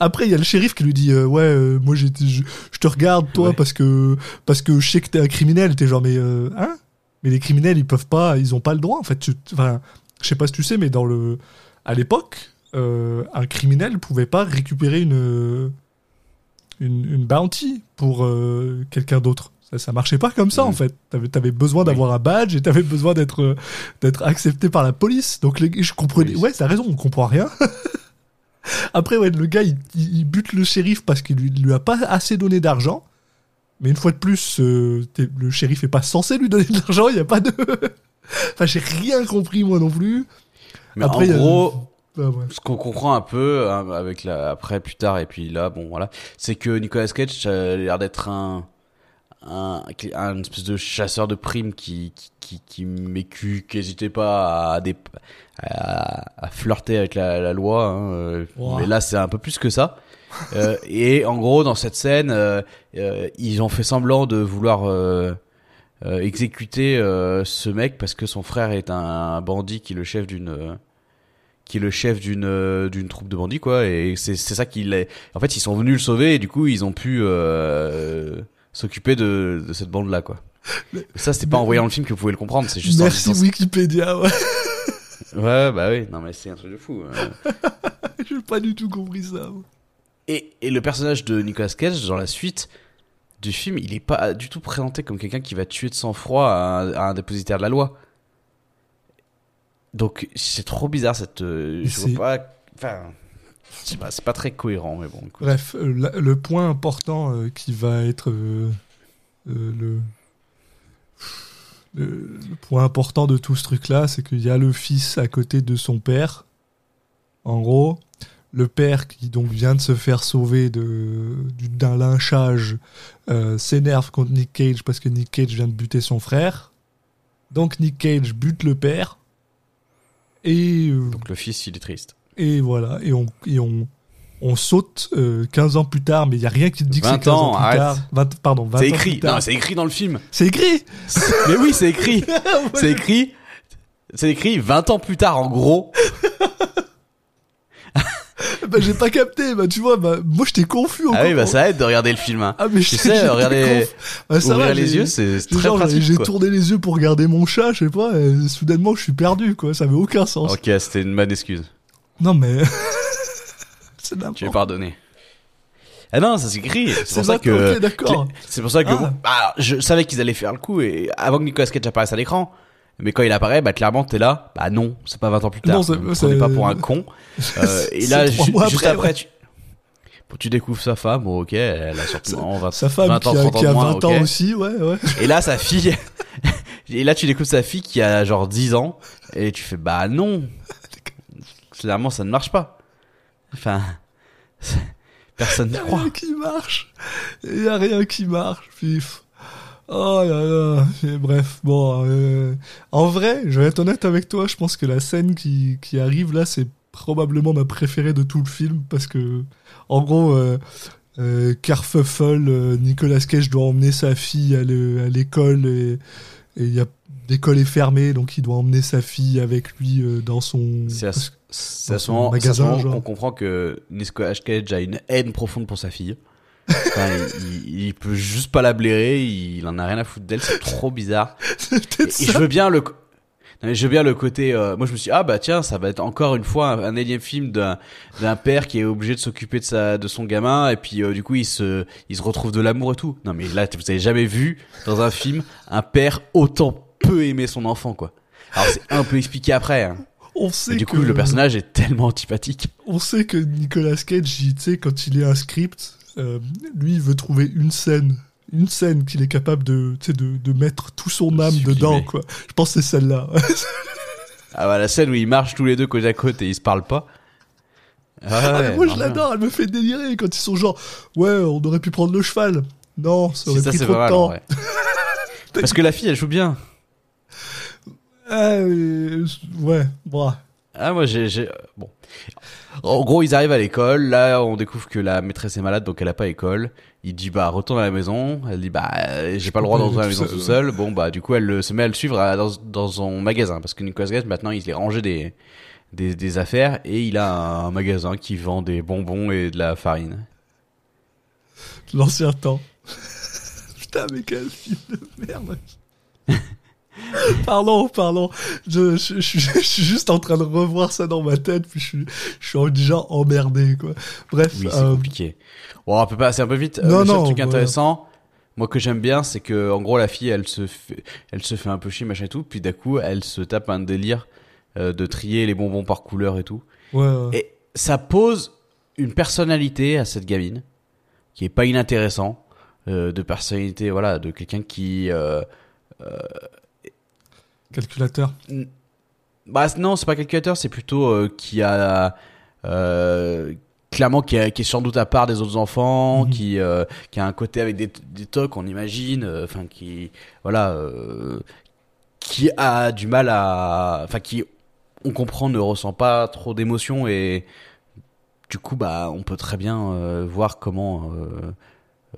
Après, il y a le shérif qui lui dit euh, ouais, euh, moi j'étais, je, je te regarde toi Ouais. parce que parce que je sais que t'es un criminel. T'es genre mais euh, hein? Mais les criminels ils peuvent pas, ils ont pas le droit en fait. Tu- Enfin, je sais pas si tu sais, mais dans le à l'époque, un criminel pouvait pas récupérer une une, une bounty pour quelqu'un d'autre. Ça, ça marchait pas comme ça en fait. T'avais avais besoin d'avoir un badge et t'avais besoin d'être euh, d'être accepté par la police. Donc les, je comprenais. Oui. Ouais, t'as raison, on comprend rien. Après, ouais, le gars, il, bute le shérif parce qu'il lui, lui a pas assez donné d'argent. Mais une fois de plus, euh, le shérif est pas censé lui donner de l'argent. Il y a pas de. enfin, j'ai rien compris moi non plus. Mais Après, en a- gros, Ah, ouais. ce qu'on comprend un peu hein, avec la après plus tard et puis là bon voilà c'est que Nicolas Cage a l'air d'être un un, un espèce de chasseur de primes qui qui qui, qui m'écu qui hésitait pas à, des, à, à flirter avec la, la loi hein, euh, Wow. mais là c'est un peu plus que ça Euh, et en gros dans cette scène euh, euh, ils ont fait semblant de vouloir euh, euh, exécuter euh, ce mec parce que son frère est un bandit qui est le chef d'une euh, qui est le chef d'une euh, d'une troupe de bandits quoi et c'est c'est ça qu'il est en fait ils sont venus le sauver et du coup ils ont pu euh, s'occuper de, de cette bande là quoi Mais ça c'est pas en voyant le film que vous pouvez le comprendre c'est juste Merci Wikipédia. Ouais. ouais bah oui non mais c'est un truc de fou euh. j'ai pas du tout compris ça. et et le personnage de Nicolas Cage dans la suite du film il est pas du tout présenté comme quelqu'un qui va tuer de sang-froid à, un- à un dépositaire de la loi donc c'est trop bizarre cette euh, je vois pas enfin pas c'est pas très cohérent mais bon écoute. Bref, euh, la- le point important euh, qui va être euh, euh, le, le le point important de tout ce truc-là, c'est qu'il y a le fils à côté de son père. En gros, le père qui donc vient de se faire sauver d'un lynchage s'énerve contre Nick Cage parce que Nick Cage vient de buter son frère. Donc Nick Cage bute le père. Et, euh, Donc le fils, il est triste. Et voilà, et on, et on, on saute euh, 15 ans plus tard, mais il n'y a rien qui te dit que c'est 20 15 ans, ans, plus arrête. tard. 20 pardon, 20 C'est ans écrit. plus tard. Non, c'est écrit dans le film. C'est écrit Mais oui, c'est écrit. C'est écrit. C'est écrit 20 ans plus tard, en gros. Bah j'ai pas capté, bah tu vois, bah, moi j'étais confus Ah oui, bah ça aide de regarder le film. Hein. Ah mais Tu sais, regarder- Bah, ça Ouvrir va, les yeux, c'est très genre, pratique. J'ai tourné les yeux pour regarder mon chat, je sais pas, et soudainement je suis perdu, quoi. Ça avait aucun sens. Ok, c'était une bonne excuse. Non mais. c'est Tu es n'importe pardonné. Ah non, ça s'écrit. C'est C'est pour ça que. d'accord. C'est pour ça que Ah. bon, bah, je savais qu'ils allaient faire le coup et avant que Nicolas Cage apparaisse à l'écran. Mais quand il apparaît, bah clairement t'es là. Bah non, c'est pas 20 ans plus tard. Non, c'est- pas pour un con. Euh, et là, ju- juste après, après, ouais. tu... Bon, tu découvres sa femme. Bon, ok, elle a sûrement 20, Sa femme 20 ans, qui a, 30 ans qui a de moins, 20 ok. ans aussi, ouais, ouais. Et là, sa fille. et là, tu découvres sa fille qui a genre 10 ans. Et tu fais, bah non. Clairement, ça ne marche pas. Enfin. Personne Il n'y a croit. rien qui marche. Il y a rien qui marche. Pif. Oh là là. Et bref, bon. euh, en vrai, je vais être honnête avec toi. Je pense que la scène qui, qui arrive là, c'est probablement ma préférée de tout le film parce que, en gros, euh, euh, Carfuffle, euh, Nicolas Cage doit emmener sa fille à le- à l'école et et il y a l'école est fermée, donc il doit emmener sa fille avec lui dans son. C'est à, ce- à ce magasin, qu'on comprend que Nicolas Cage a une haine profonde pour sa fille. Enfin, il, il- peut juste pas la blairer, il en a rien à foutre d'elle, c'est trop bizarre. Et ça. je veux bien le, co- non, mais je veux bien le côté. euh, moi, je me suis dit, ah bah tiens, ça va être encore une fois un, un énième film d'un d'un père qui est obligé de s'occuper de sa de son gamin et puis euh, du coup il se il se retrouve de l'amour et tout. Non mais là, vous avez jamais vu dans un film un père autant peu aimer son enfant quoi. Alors c'est un peu expliqué après. Hein. On sait du que coup, le personnage est tellement antipathique. on sait que Nicolas Cage, il- tu sais, quand il est un script, euh, lui, il veut trouver une scène, une scène qu'il est capable de, de, de mettre tout son âme Sublimer. dedans, quoi. Je pense que c'est celle-là. Ah bah la scène où ils marchent tous les deux côte à côte et ils se parlent pas. Ah Ah, moi, je l'adore, elle me fait délirer quand ils sont genre, ouais, on aurait pu prendre le cheval. Non, ça aurait Si, ça pris c'est trop de temps. Parce que la fille elle joue bien. Euh, ouais, bon. Ah moi j'ai j'ai bon. En gros ils arrivent à l'école, là on découvre que la maîtresse est malade donc elle a pas école. Il dit bah retourne à la maison. Elle dit bah j'ai pas le droit d'entrer à la maison tout seul. Bon bah du coup elle le- se met à le suivre à- dans dans son magasin parce que Nicolas Cage maintenant il s'est rangé des des des affaires et il a un magasin qui vend des bonbons et de la farine. L'ancien temps. Putain, mais quel film de merde. pardon, pardon. Je, je, je, je suis juste en train de revoir ça dans ma tête, puis je suis, je suis déjà emmerdé, quoi. Bref. Oui, c'est euh, compliqué. Bon, on peut passer un peu vite. Non, le seul non, truc bah- intéressant, moi que j'aime bien, c'est que en gros la fille, elle se fait, elle se fait un peu chier machin et tout, puis d'un coup, elle se tape un délire euh, de trier les bonbons par couleur et tout. ouais, ouais. Et ça pose une personnalité à cette gamine qui est pas inintéressant, euh, de personnalité, voilà, de quelqu'un qui euh, Calculateur. Bah non, c'est pas calculateur, c'est plutôt euh, qui a euh, clairement qui, a- qui est sans doute à part des autres enfants, Mhm. qui euh, qui a un côté avec des, des tocs, on imagine, enfin qui voilà, qui a du mal à, enfin qui on comprend ne ressent pas trop d'émotions et du coup bah on peut très bien voir comment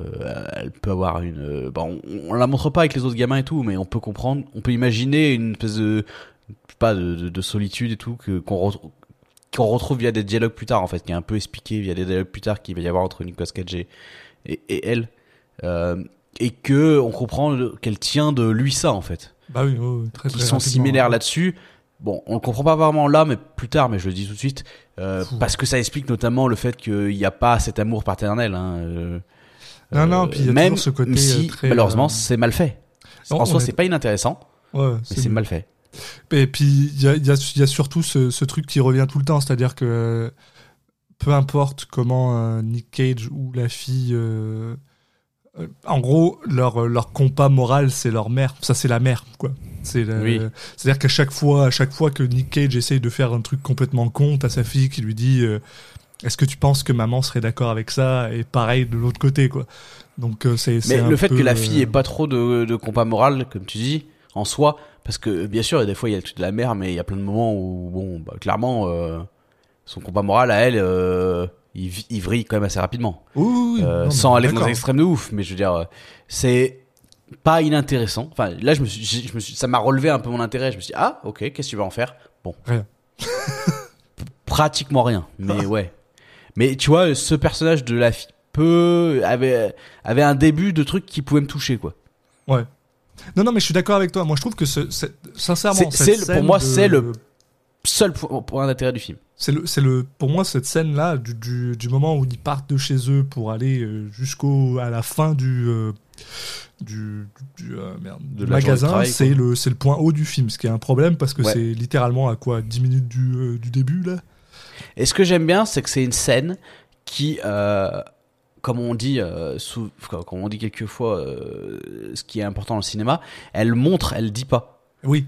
euh, elle peut avoir une euh, bah, on, on la montre pas avec les autres gamins et tout mais on peut comprendre on peut imaginer une espèce de pas de, de, de solitude et tout que qu'on re- qu'on retrouve via des dialogues plus tard en fait qui est un peu expliqué via des dialogues plus tard qu'il va y avoir entre Nicolas Cage et, et, et elle euh, et que on comprend le- qu'elle tient de lui ça en fait Bah oui, ouais, ouais, très, qui très sont similaires ouais. là-dessus. Bon, on le comprend pas vraiment là, mais plus tard, mais je le dis tout de suite, euh, parce que ça explique notamment le fait qu'il n'y a pas cet amour paternel. Hein, euh, Non, non, puis il y a même toujours ce côté, si euh, très, malheureusement euh, c'est mal fait. Non, en soi, est- c'est pas inintéressant, Ouais, mais c'est mal fait. Et puis, il y a, il y a- il y a surtout ce, ce truc qui revient tout le temps, c'est-à-dire que peu importe comment euh, Nick Cage ou la fille. euh, euh, en gros, leur, leur compas moral, c'est leur mère. Ça, c'est la mère, quoi. C'est. C'est-à-dire qu'à chaque fois, à chaque fois que Nick Cage essaye de faire un truc complètement con, t'as sa fille qui lui dit euh, est-ce que tu penses que maman serait d'accord avec ça et pareil de l'autre côté quoi? Donc euh, c'est Mais le fait peu, que la fille euh, ait pas trop de, de compas moral, comme tu dis, en soi, parce que bien sûr, des fois il y a le truc de la mère, mais il y a plein de moments où, bon, bah, clairement, euh, son compas moral à elle, euh, il, il vrille quand même assez rapidement. oui, oui, oui. Euh, Non, mais sans aller dans les extrêmes de ouf, mais je veux dire, c'est pas inintéressant. Enfin, là, je me suis, je me suis, ça m'a relevé un peu mon intérêt. Je me suis dit, ah, ok, qu'est-ce que tu vas en faire? Bon. Rien. Pratiquement rien, mais ouais. Mais tu vois, ce personnage de la fille peut, avait, avait un début de truc qui pouvait me toucher, quoi. Ouais. Non, non, mais je suis d'accord avec toi. Moi, je trouve que ce, c'est- sincèrement, C'est- cette c'est le- pour moi, de- c'est le- Seul point, point d'intérêt du film. C'est le, c'est le, pour moi, cette scène-là, du, du, du moment où ils partent de chez eux pour aller euh, jusqu'au, à la fin du, euh, du, du, euh, merde, magasin, travail, c'est le, c'est le point haut du film, ce qui est un problème parce que Ouais. c'est littéralement à quoi 10 minutes du, euh, du début, là? Et ce que j'aime bien, c'est que c'est une scène qui, euh, comme on dit, euh, sous, comme on dit quelquefois, euh, ce qui est important dans le cinéma, elle montre, elle dit pas. Oui.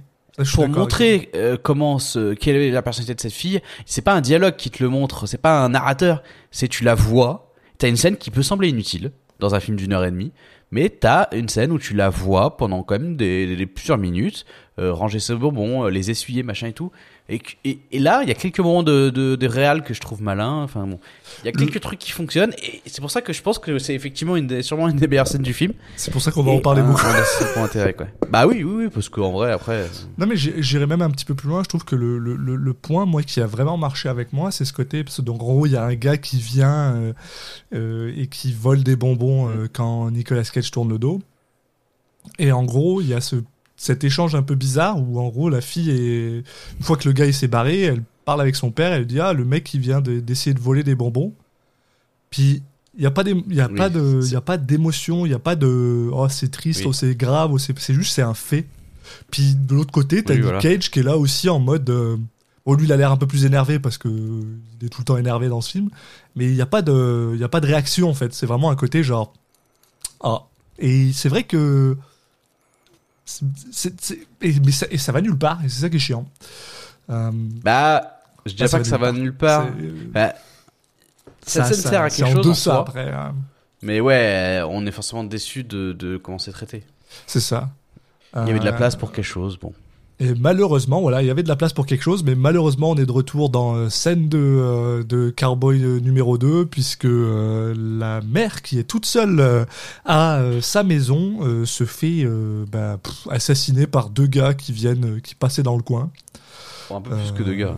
Pour montrer comment ce, quelle est la personnalité de cette fille, c'est pas un dialogue qui te le montre, c'est pas un narrateur, c'est tu la vois. T'as une scène qui peut sembler inutile dans un film d'une heure et demie, mais t'as une scène où tu la vois pendant quand même des, des- plusieurs minutes, euh, ranger ses bonbons, euh, les essuyer, machin et tout. Et, que- et, et là, il y a quelques moments de, de, de réal que je trouve malin. Enfin bon, il y a quelques trucs qui fonctionnent et c'est pour ça que je pense que c'est effectivement une des, sûrement une des meilleures scènes du film. C'est pour ça qu'on va en parler beaucoup. un des points d'intérêt, quoi. Bah oui, oui, oui, parce qu'en vrai, après. Non mais j'irais même un petit peu plus loin. Je trouve que le, le, le, le point, moi, qui a vraiment marché avec moi, c'est ce côté. Parce que donc, en gros, il y a un gars qui vient euh, euh, et qui vole des bonbons euh, quand Nicolas Cage tourne le dos. Et en gros, il y a ce, cet échange un peu bizarre où, en gros, la fille est une fois que le gars il s'est barré, elle parle avec son père. Elle dit ah le mec qui vient de- d'essayer de voler des bonbons. Puis il y a pas il y a Oui, pas de il y a pas d'émotion, il y a pas de oh c'est triste, Oui. oh c'est grave, oh, c'est juste c'est un fait. Puis de l'autre côté, t'as Oui, Nick voilà. Cage qui est là aussi en mode. euh, bon, lui, il a l'air un peu plus énervé parce que il est tout le temps énervé dans ce film. Mais il n'y a pas de, il y a pas de réaction en fait. C'est vraiment un côté genre. Ah. Et c'est vrai que. C'est- c'est- c'est- et, mais ça, et ça va nulle part. Et c'est ça qui est chiant. Euh, Bah, je dirais pas que ça va nulle part. c'est- Bah, ça- ça- sert à quelque chose. en deçà soi. après. hein. Mais ouais, on est forcément déçu de, de comment c'est traité. C'est ça. Il y avait de la Euh, place pour quelque chose, bon. Et malheureusement, voilà, il y avait de la place pour quelque chose, mais malheureusement, on est de retour dans euh, scène de, euh, de Cowboy euh, numéro 2, puisque euh, la mère, qui est toute seule euh, à sa maison, se fait bah, pff, assassiner par deux gars qui viennent, qui passaient dans le coin. Bon, un peu plus que deux gars.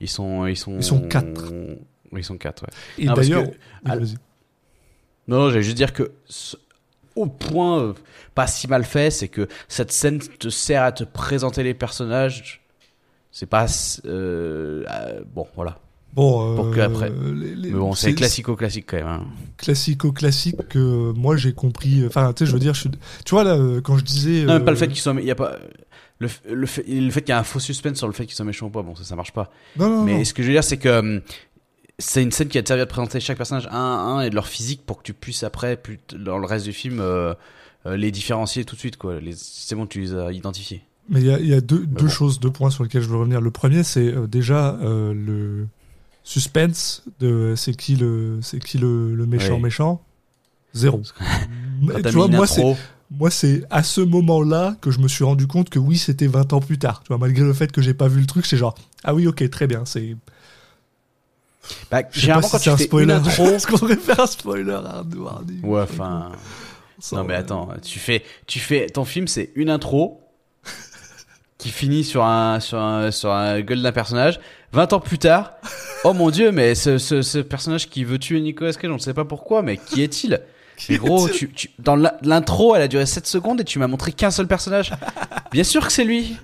Ils sont, ils sont. Ils sont quatre. Ils sont quatre. Ouais. Et d'ailleurs, que- Ah, vas-y. Non, non, j'allais juste dire que au point euh, pas si mal fait, c'est que cette scène te sert à te présenter les personnages. C'est pas euh, euh, bon, voilà. bon, pour que après. les- les- Mais bon, c'est classico-classique quand même. hein. classico-classique que moi j'ai compris. Enfin, tu sais, je veux dire, je suis- tu vois là, quand je disais. Non, pas le fait qu'il soit, il y a pas le, le fait, le fait qu'il y a un faux suspense sur le fait qu'il soit méchant ou pas. Bon, ça, ça marche pas. Non, non, Mais non. ce que je veux dire, c'est que hum, c'est une scène qui a servi à te présenter chaque personnage un à un et de leur physique pour que tu puisses après, plus dans le reste du film, euh, euh, les différencier tout de suite. quoi. C'est bon, tu les as identifiés. Mais il y a, il y a deux, deux bon. choses, deux points sur lesquels je veux revenir. Le premier, c'est euh, déjà euh, le suspense de c'est qui le c'est qui le, le méchant Oui. méchant? Zéro. Tu vois, moi c'est moi c'est à ce moment-là que je me suis rendu compte que oui, c'était 20 ans plus tard. Tu vois, malgré le fait que j'ai pas vu le truc, c'est genre ah oui, OK, très bien, c'est bah, généralement, si quand c'est tu fais spoiler. une intro, Est-ce qu'on devrait faire un spoiler Arnaud, Hardy ouais, enfin. Non mais attends, tu fais, tu fais, ton film c'est une intro qui finit sur un, sur un, sur un gueule d'un personnage. 20 ans plus tard, oh mon dieu, mais ce, ce, ce personnage qui veut tuer Nicolas Cage, on ne sait pas pourquoi, mais qui est-il? Mais gros, tu, tu, dans l'intro, elle a duré 7 secondes et tu m'as montré qu'un seul personnage. Bien sûr que c'est lui.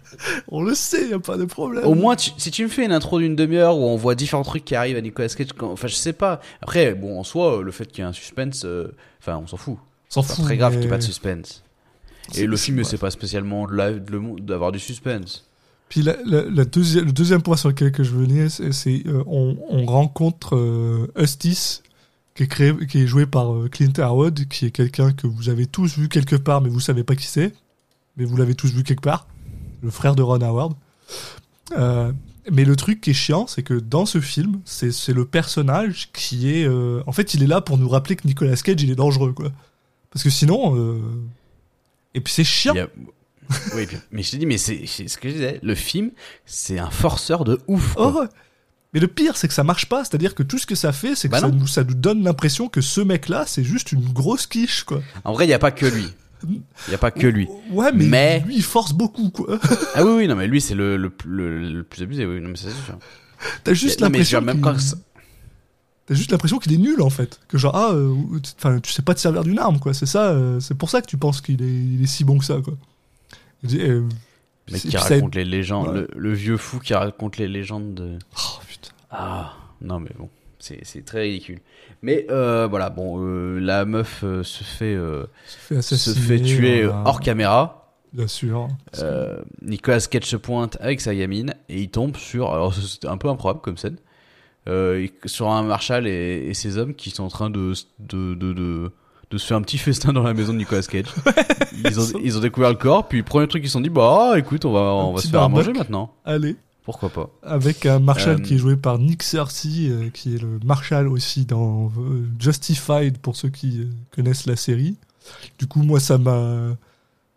On le sait, y a pas de problème. Au moins, tu- si tu me fais une intro d'une demi-heure où on voit différents trucs qui arrivent à Nicolas Cage, enfin je sais pas. Après, bon, en soi, le fait qu'il y ait un suspense, euh, enfin on s'en fout. C'est pas très grave mais- qu'il n'y ait pas de suspense. Et le film, c'est pas spécialement d'avoir du suspense. Puis la, la- la deuxi- le deuxième point sur lequel que je venir, c'est euh, on, on rencontre euh, Eustace, qui est, créé, qui est joué par euh, Clint Eastwood, qui est quelqu'un que vous avez tous vu quelque part, mais vous savez pas qui c'est. Mais vous l'avez tous vu quelque part. Le frère de Ron Howard. Euh, mais le truc qui est chiant, c'est que dans ce film, c'est c'est le personnage qui est. euh, en fait, il est là pour nous rappeler que Nicolas Cage, il est dangereux, quoi. Parce que sinon. euh, Et puis c'est chiant. A- oui, mais je te dis, mais c'est c'est ce que je disais. Le film, c'est un forceur de ouf. quoi. Oh. Mais le pire, c'est que ça marche pas. C'est-à-dire que tout ce que ça fait, c'est que Bah ça nous, ça nous donne l'impression que ce mec-là, c'est juste une grosse quiche, quoi. En vrai, il n'y a pas que lui. Il n'y a pas que lui. Ouais, mais, Mais- lui, il force beaucoup, quoi. Ah oui, oui, non, mais lui, c'est le, le, le, le plus abusé. Oui, non, mais c'est sûr. T'as juste mais l'impression. même quand T'as juste l'impression qu'il est nul, en fait. Que genre, ah, euh, tu sais pas te servir d'une arme, quoi. C'est ça, euh, c'est pour ça que tu penses qu'il est, il est si bon que ça, quoi. Et, euh, c'est- qui ça- raconte les légendes, Ouais. le, le vieux fou qui raconte les légendes de. Oh. Ah, non, mais bon, c'est c'est très ridicule. Mais euh, voilà, bon, euh, la meuf euh, se fait euh, Se fait se fait tuer voilà. hors caméra. Bien sûr. Euh, Nicolas Cage se pointe avec sa gamine et il tombe sur. Alors c'était un peu improbable comme scène. Euh, sur un Marshall et, et ses hommes qui sont en train de, de, de, de, de se faire un petit festin dans la maison de Nicolas Cage. ils, ont, ils ont découvert le corps, puis premier truc ils se sont dit bah écoute on va, on va se faire à manger maintenant. Allez. Pourquoi pas. Avec un Marshall Euh, qui est joué par Nick Cersei, euh, qui est le Marshall aussi dans euh, Justified pour ceux qui euh, connaissent la série. Du coup, moi, ça m'a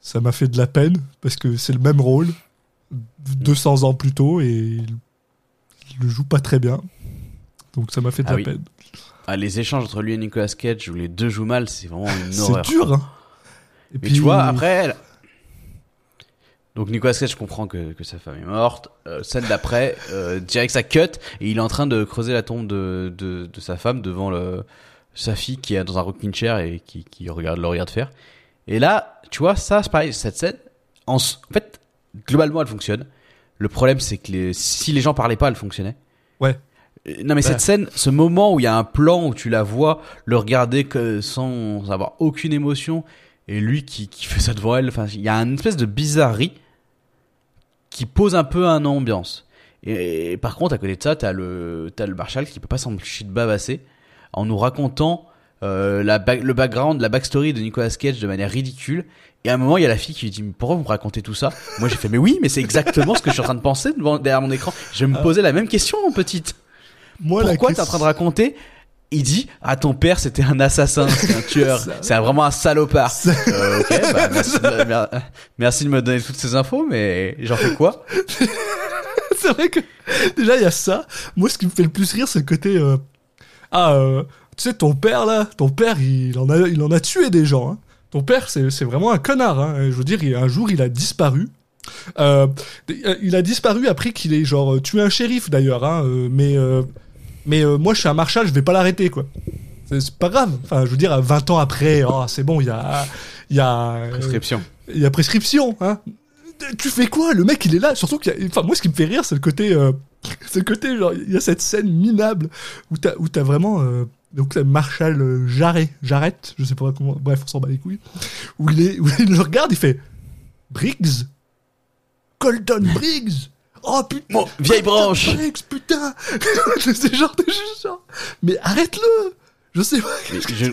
ça m'a fait de la peine parce que c'est le même rôle 200 ans plus tôt et il, il le joue pas très bien. Donc ça m'a fait de Ah la oui. peine. Ah, les échanges entre lui et Nicolas Cage où les deux jouent mal, c'est vraiment une C'est horreur. dur. Hein. Et Mais tu vois, après. Donc Nicolas Cage comprend que, que sa femme est morte. Euh, scène d'après, euh, direct ça cut et il est en train de creuser la tombe de, de, de sa femme devant le, sa fille qui est dans un rocking chair et qui, qui regarde le regarde faire. Et là, tu vois, ça c'est pareil, cette scène, en, en fait, globalement elle fonctionne. Le problème c'est que les, si les gens parlaient pas, elle fonctionnait. Ouais. Euh, Non mais Ouais. cette scène, ce moment où il y a un plan où tu la vois le regarder que sans avoir aucune émotion et lui qui, qui fait ça devant elle, enfin il y a une espèce de bizarrerie qui pose un peu un ambiance. Et, et par contre à côté de ça, t'as le t'as le Marshall qui peut pas s'empêcher de bavasser en nous racontant euh, la ba- le background, la backstory de Nicolas Cage de manière ridicule. Et à un moment, il y a la fille qui lui dit mais pourquoi vous me racontez tout ça? Moi j'ai fait mais oui, mais c'est exactement ce que je suis en train de penser devant, derrière mon écran. Je me posais la même question, mon petite. Moi, la Pourquoi t'es en train de raconter Il dit Ah, ton père c'était un assassin, c'est un tueur, c'est vraiment un salopard. Euh, ok, bah, merci, de, mer- merci de me donner toutes ces infos, mais j'en fais quoi? C'est vrai que déjà il y a ça. Moi, ce qui me fait le plus rire, c'est le côté euh, ah, euh, tu sais, ton père là, ton père, il en a, il en a tué des gens. hein. Ton père, c'est c'est vraiment un connard. hein. Je veux dire, il- un jour, il a disparu. Il a disparu après qu'il ait genre tué un shérif d'ailleurs. Hein, mais mais euh, moi, je suis un marshal, je vais pas l'arrêter quoi. C'est pas grave. Enfin, je veux dire, à 20 ans après, oh, c'est bon, il y a, il y a, euh, Prescription. il y a prescription, hein. Tu fais quoi? Le mec, il est là. Surtout qu'il y a... Enfin, moi, ce qui me fait rire, c'est le côté... euh, C'est le côté, genre, il y a cette scène minable où t'as, où t'as vraiment... euh, Donc, le Marshall euh, Jarret, Jarrett, je sais pas comment... Bref, on s'en bat les couilles. Où il, est, où il le regarde, il fait... Briggs? Colton Briggs? Oh putain vieille branche. Briggs, putain C'est genre, juste genre... Mais arrête-le Je sais pas... Je-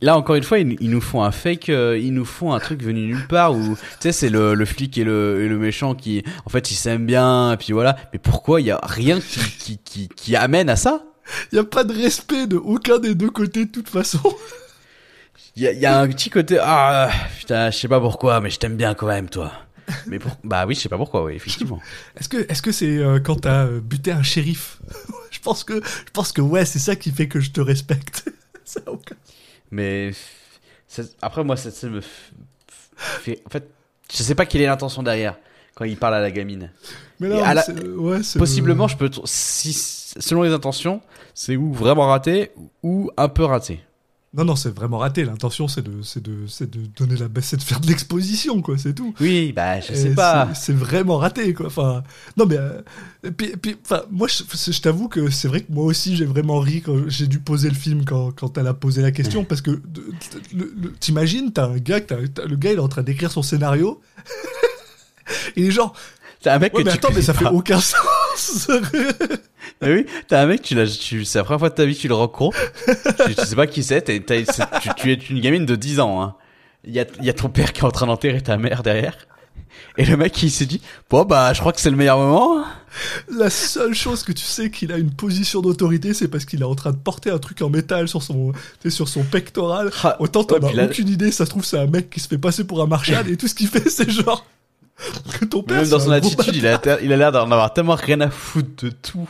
là encore une fois, ils, ils nous font un fake, euh, ils nous font un truc venu nulle part où tu sais c'est le, le flic et le, et le méchant qui en fait ils s'aiment bien et puis voilà. Mais pourquoi il y a rien qui, qui, qui, qui amène à ça? Il y a pas de respect de aucun des deux côtés, de toute façon. Il y a, il y a un petit côté ah putain je sais pas pourquoi mais je t'aime bien quand même toi. Mais pour bah oui je sais pas pourquoi oui effectivement. Est-ce que est-ce que c'est euh, quand t'as euh, buté un shérif? Je pense que je pense que ouais, c'est ça qui fait que je te respecte. ça aucun- Mais après moi cette scène me fait en fait je sais pas quelle est l'intention derrière quand il parle à la gamine. Mais Et non, à la- ouais, c'est- Possiblement, je peux si selon les intentions, c'est ou vraiment raté ou un peu raté. Non non, c'est vraiment raté. L'intention c'est de c'est de c'est de donner la c'est de faire de l'exposition quoi, c'est tout. Oui, bah je Et sais pas. c'est- vraiment raté quoi. Enfin non mais euh, et puis, et puis enfin moi je, je t'avoue que c'est vrai que moi aussi j'ai vraiment ri quand j'ai dû poser le film quand quand elle a posé la question parce que t'imagines t'as un gars t'as- le gars il est en train d'écrire son scénario. Il est genre, T'as un mec ouais, que mais tu attends, mais ça fait pas. aucun sens. Ah oui, t'as un mec, tu l'as, tu, c'est la première fois de ta vie que tu le rencontres. tu, tu sais pas qui c'est. t'es- tu, tu es une gamine de 10 ans. Hein. Il y a, y a ton père qui est en train d'enterrer ta mère derrière. Et le mec, il s'est dit, bon, bah, je crois que c'est le meilleur moment. La seule chose que tu sais qu'il a une position d'autorité, c'est parce qu'il est en train de porter un truc en métal sur son, sur son pectoral. Ah, Autant t'en ouais, as là- aucune idée, ça se trouve c'est un mec qui se fait passer pour un marshal et tout ce qu'il fait c'est genre que ton père. même dans son attitude, il a, il a l'air d'en avoir tellement rien à foutre de tout.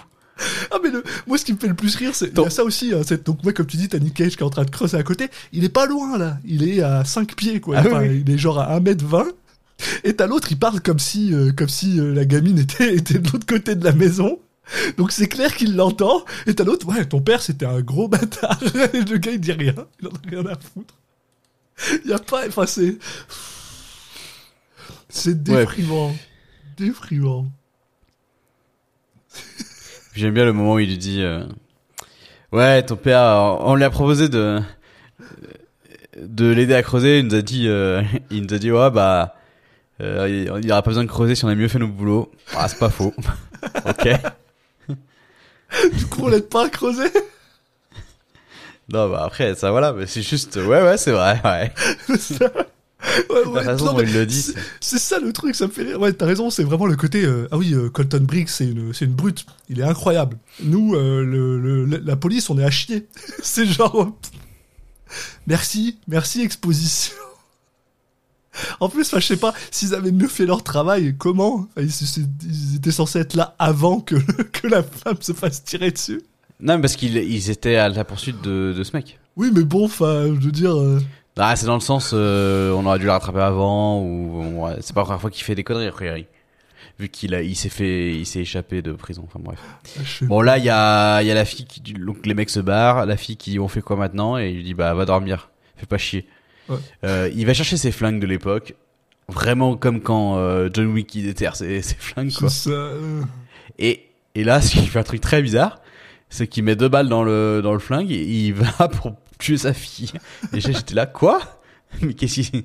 Ah mais le, moi ce qui me fait le plus rire c'est il y a ça aussi hein, donc moi comme tu dis t'as Nick Cage qui est en train de creuser à côté il est pas loin là. Il est à 5 pieds quoi. Ah Enfin, oui. il est genre à 1m20 et t'as l'autre il parle comme si euh, comme si euh, la gamine était était de l'autre côté de la maison. Donc c'est clair qu'il l'entend. Et t'as l'autre ouais ton père c'était un gros bâtard. Et le gars il dit rien. Il en a rien à foutre. Il y a pas enfin c'est c'est déprimant déprimant J'aime bien le moment où il lui dit, euh, ouais, ton père, on lui a proposé de, de l'aider à creuser. Il nous a dit, euh, il nous a dit, ouais, bah, euh, il il aura pas besoin de creuser si on a mieux fait nos boulots. Ah, c'est pas faux. ok. du coup on l'aide pas à creuser Non, bah après, ça voilà, mais c'est juste, ouais, ouais, c'est vrai, ouais. Ouais, ouais, La façon non, dont mais il le dit, c'est- ça le truc, ça me fait rire. Ouais, t'as raison, c'est vraiment le côté. euh, ah oui, euh, Colton Briggs, c'est une, une brute. Il est incroyable. Nous, euh, le, le- la- police, on est à chier. c'est genre. merci, merci exposition. En plus, je sais pas s'ils avaient mieux fait leur travail. Comment? Ils, étaient censés être là avant que, que la femme se fasse tirer dessus. Non, mais parce qu'ils ils étaient à la poursuite de, de ce mec. Oui, mais bon, enfin, je veux dire. Ah, c'est dans le sens, euh, on aurait dû le rattraper avant, ou ouais, c'est pas la première fois qu'il fait des conneries, a priori. Vu qu'il a, il s'est fait, il s'est échappé de prison, enfin bref. sais Bon, là, il y a, il y a la fille qui, donc les mecs se barrent, la fille qui dit, on fait quoi maintenant? Et il lui dit, bah, va dormir. Fais pas chier. Ouais. Euh, il va chercher ses flingues de l'époque. Vraiment comme quand, euh, John Wick, il déterre ses, ses flingues, c'est quoi. ça, euh, Et, et là, ce qui fait un truc très bizarre, c'est qu'il met deux balles dans le, dans le flingue et il va pour tuer sa fille. Et j'étais là, quoi? Mais qu'est-ce qu'il,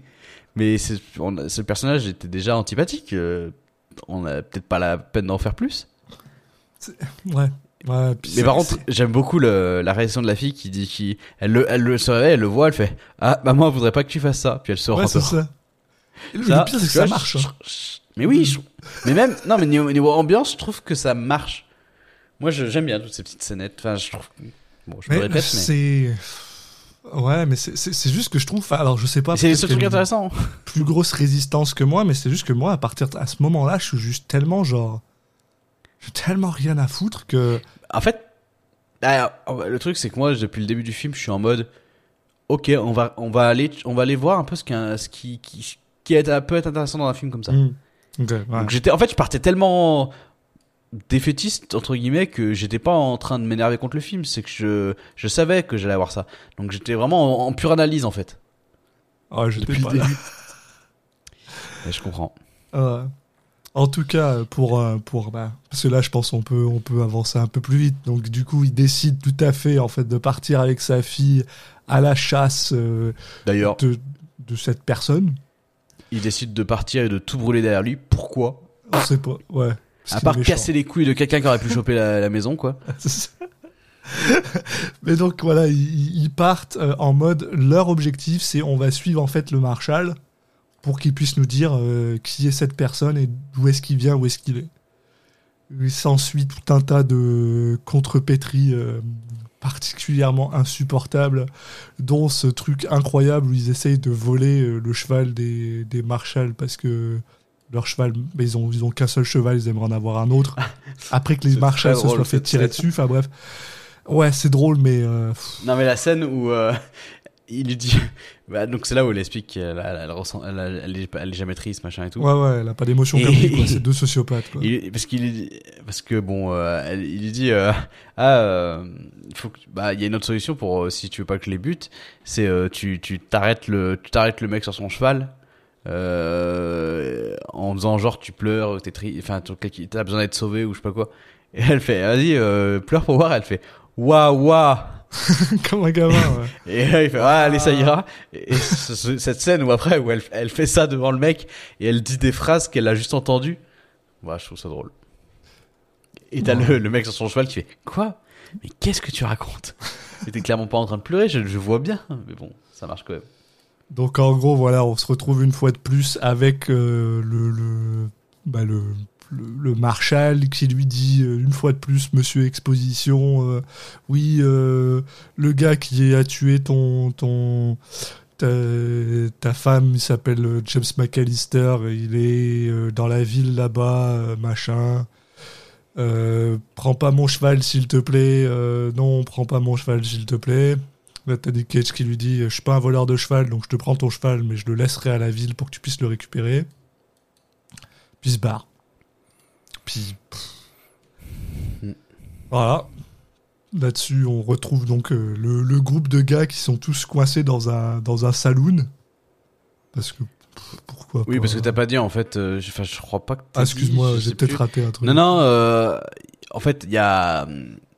mais on ce personnage était déjà antipathique. euh, on a peut-être pas la peine d'en faire plus. Ouais. Ouais, Mais par contre, j'aime beaucoup le, la réaction de la fille qui dit qui elle le, elle le se réveille, elle le voit, elle fait ah bah moi je voudrais pas que tu fasses ça, puis elle sort Ouais, c'est ça. Le, Ça, le pire, c'est que ça marche. je- hein. je- Mais oui, je- mais même non mais niveau, niveau ambiance, je trouve que ça marche. Moi, j'aime bien toutes ces petites scénettes. Enfin, je trouve. Bon, je me répète, mais c'est. Ouais, mais c'est- juste que je trouve. Alors, je sais pas. C'est a une intéressants. Plus grosse résistance que moi, mais c'est juste que moi, à partir de, à ce moment-là, je suis juste tellement genre. J'ai tellement rien à foutre que. En fait, le truc c'est que moi depuis le début du film, je suis en mode OK, on va on va aller on va aller voir un peu ce, ce qui qui qui est, peut être intéressant dans un film comme ça. Hmm. Ouais. Donc j'étais en fait, je partais tellement défaitiste entre guillemets que j'étais pas en train de m'énerver contre le film, c'est que je je savais que j'allais avoir ça. Donc j'étais vraiment en, en pure analyse en fait. Ah, Depuis le pas début. Je comprends. En tout cas, pour, euh, pour bah, parce que là, je pense on peut on peut avancer un peu plus vite. Donc du coup, il décide tout à fait en fait de partir avec sa fille à la chasse euh, D'ailleurs, de de cette personne. il décide de partir et de tout brûler derrière lui. Pourquoi? On sait pas. Ouais. À part méchant. casser les couilles de quelqu'un qui aurait pu choper la, la maison quoi. Mais donc voilà, ils, ils partent euh, en mode leur objectif, c'est on va suivre en fait le Marshal pour qu'il puisse nous dire euh, qui est cette personne et d'où est-ce qu'il vient, où est-ce qu'il est. Il s'ensuit tout un tas de contrepétries euh, particulièrement insupportables, dont ce truc incroyable où ils essayent de voler euh, le cheval des, des Marshals parce que leur cheval, mais ils ont, ils ont qu'un seul cheval, ils aimeraient en avoir un autre. Après que les très se soient fait tirer dessus, enfin bref. Ouais, c'est drôle, mais euh, Non mais la scène où euh, il lui dit, bah, donc c'est là où elle explique qu'elle elle, elle, elle, elle, est, elle est jamais triste machin et tout. ouais, ouais, elle a pas d'émotion Et- comme lui, quoi. C'est deux sociopathes, quoi. Il- parce qu'il lui dit- parce que bon, euh, il lui dit ah il bah y a une autre solution pour si tu veux pas que je les bute, c'est tu tu t'arrêtes le tu t'arrêtes le mec sur son cheval. Euh, en faisant genre tu pleures, t'es tri, enfin t'as besoin d'être sauvé ou je sais pas quoi. Et elle fait vas-y euh, pleure pour voir. Elle fait waouh waouh. comme un gamin, ouais. Et là, il fait, ah, allez, ça ira. Et ce- ce- cette scène où après, où elle, elle fait ça devant le mec et elle dit des phrases qu'elle a juste entendues. Bah, je trouve ça drôle. Et t'as le, le mec sur son cheval qui fait, quoi? Mais qu'est-ce que tu racontes? T'es clairement pas en train de pleurer, je, je vois bien. Mais bon, ça marche quand même. Donc en gros, voilà, on se retrouve une fois de plus avec euh, bah, le, le, Marshal qui lui dit euh, une fois de plus, Monsieur Exposition, euh, oui, le gars qui a tué ton ton ta, ta femme, il s'appelle James McAllister, il est dans la ville là-bas, machin. Prends pas mon cheval s'il te plaît. Non, prends pas mon cheval s'il te plaît. Là, t'as Nick Cage qui lui dit Je suis pas un voleur de cheval, donc je te prends ton cheval, mais je le laisserai à la ville pour que tu puisses le récupérer. Puis il se barre. Puis. pff. Mm. Voilà. Là-dessus, on retrouve donc euh, le, le groupe de gars qui sont tous coincés dans un, dans un saloon. Parce que. pff, Pourquoi Oui, pas parce que t'as pas dit en fait. euh, je- crois pas que. Ah, excuse-moi, j'ai peut-être raté un truc. Non, non. euh, en fait, il y a,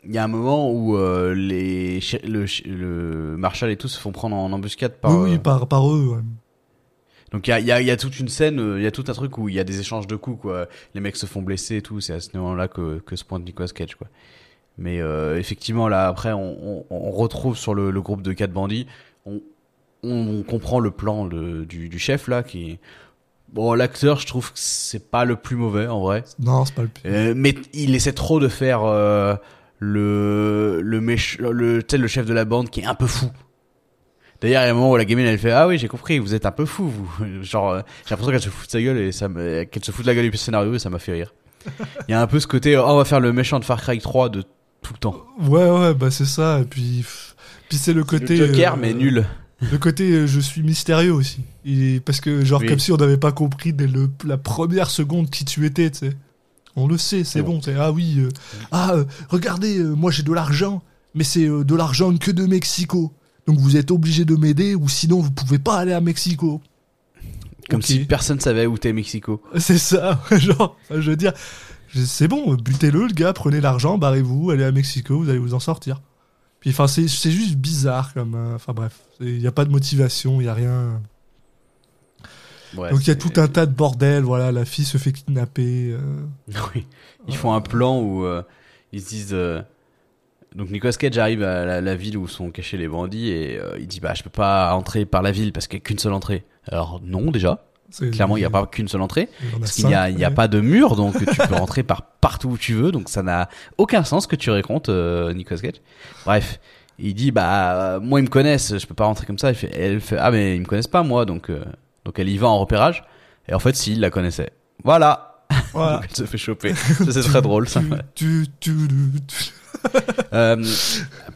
il y a un moment où euh, les, le, le Marshall et tout se font prendre en embuscade par. oui, oui, euh, par, par eux. ouais. Donc il y a, il y, a, y a toute une scène, euh, il y a tout un truc où il y a des échanges de coups, quoi. Les mecs se font blesser et tout. C'est à ce moment-là que, que se pointe Nicolas Cage, quoi. Mais euh, effectivement, là, après, on, on, on retrouve sur le, le groupe de quatre bandits, on, on, on comprend le plan le- du, du chef, là, qui... Bon, l'acteur, je trouve que c'est pas le plus mauvais, en vrai. Non, c'est pas le pire. Euh, mais il essaie trop de faire euh, le le, méch le, chef de la bande qui est un peu fou. D'ailleurs, il y a un moment où la gamine elle fait ah oui j'ai compris vous êtes un peu fou vous genre euh, j'ai l'impression qu'elle se fout de sa gueule et ça qu'elle se fout de la gueule du scénario et ça m'a fait rire. Il y a un peu ce côté oh, on va faire le méchant de Far Cry 3 de tout le temps. Ouais, ouais, bah c'est ça. Et puis, puis c'est le côté. le Joker euh, mais nul. Le côté euh, je suis mystérieux aussi. Parce que, genre, Oui. comme si on n'avait pas compris dès le, la première seconde qui tu étais, tu sais. On le sait, c'est bon. c'est Ah oui, euh, ah, euh, regardez, euh, moi j'ai de l'argent, mais c'est de l'argent que de Mexico. Donc vous êtes obligé de m'aider ou sinon vous pouvez pas aller à Mexico. Comme si personne savait où t'es Mexico. C'est ça, genre, je veux dire, c'est bon, butez-le, le gars, prenez l'argent, barrez-vous, allez à Mexico, vous allez vous en sortir. Puis, enfin, c'est c'est juste bizarre, comme, enfin bref, il n'y a pas de motivation, il n'y a rien. Ouais, Donc il y a tout un tas de bordel, voilà, la fille se fait kidnapper. euh, Oui. Ils font un plan où euh, ils se disent. euh, donc Nicolas Cage arrive à la, la ville où sont cachés les bandits et il dit bah je peux pas entrer par la ville parce qu'il y a qu'une seule entrée. Alors non déjà. Clairement il y a pas qu'une seule entrée en a parce qu'il y a y a ouais. pas de mur donc tu peux rentrer par partout où tu veux donc ça n'a aucun sens que tu racontes Nicolas Cage. Bref. Il dit bah moi ils me connaissent je peux pas rentrer comme ça. Il fait, elle fait ah mais ils me connaissent pas moi donc donc elle y va en repérage et en fait si il la connaissait. Voilà. Voilà. Donc elle se fait choper. Ça, c'est très drôle ça. Euh,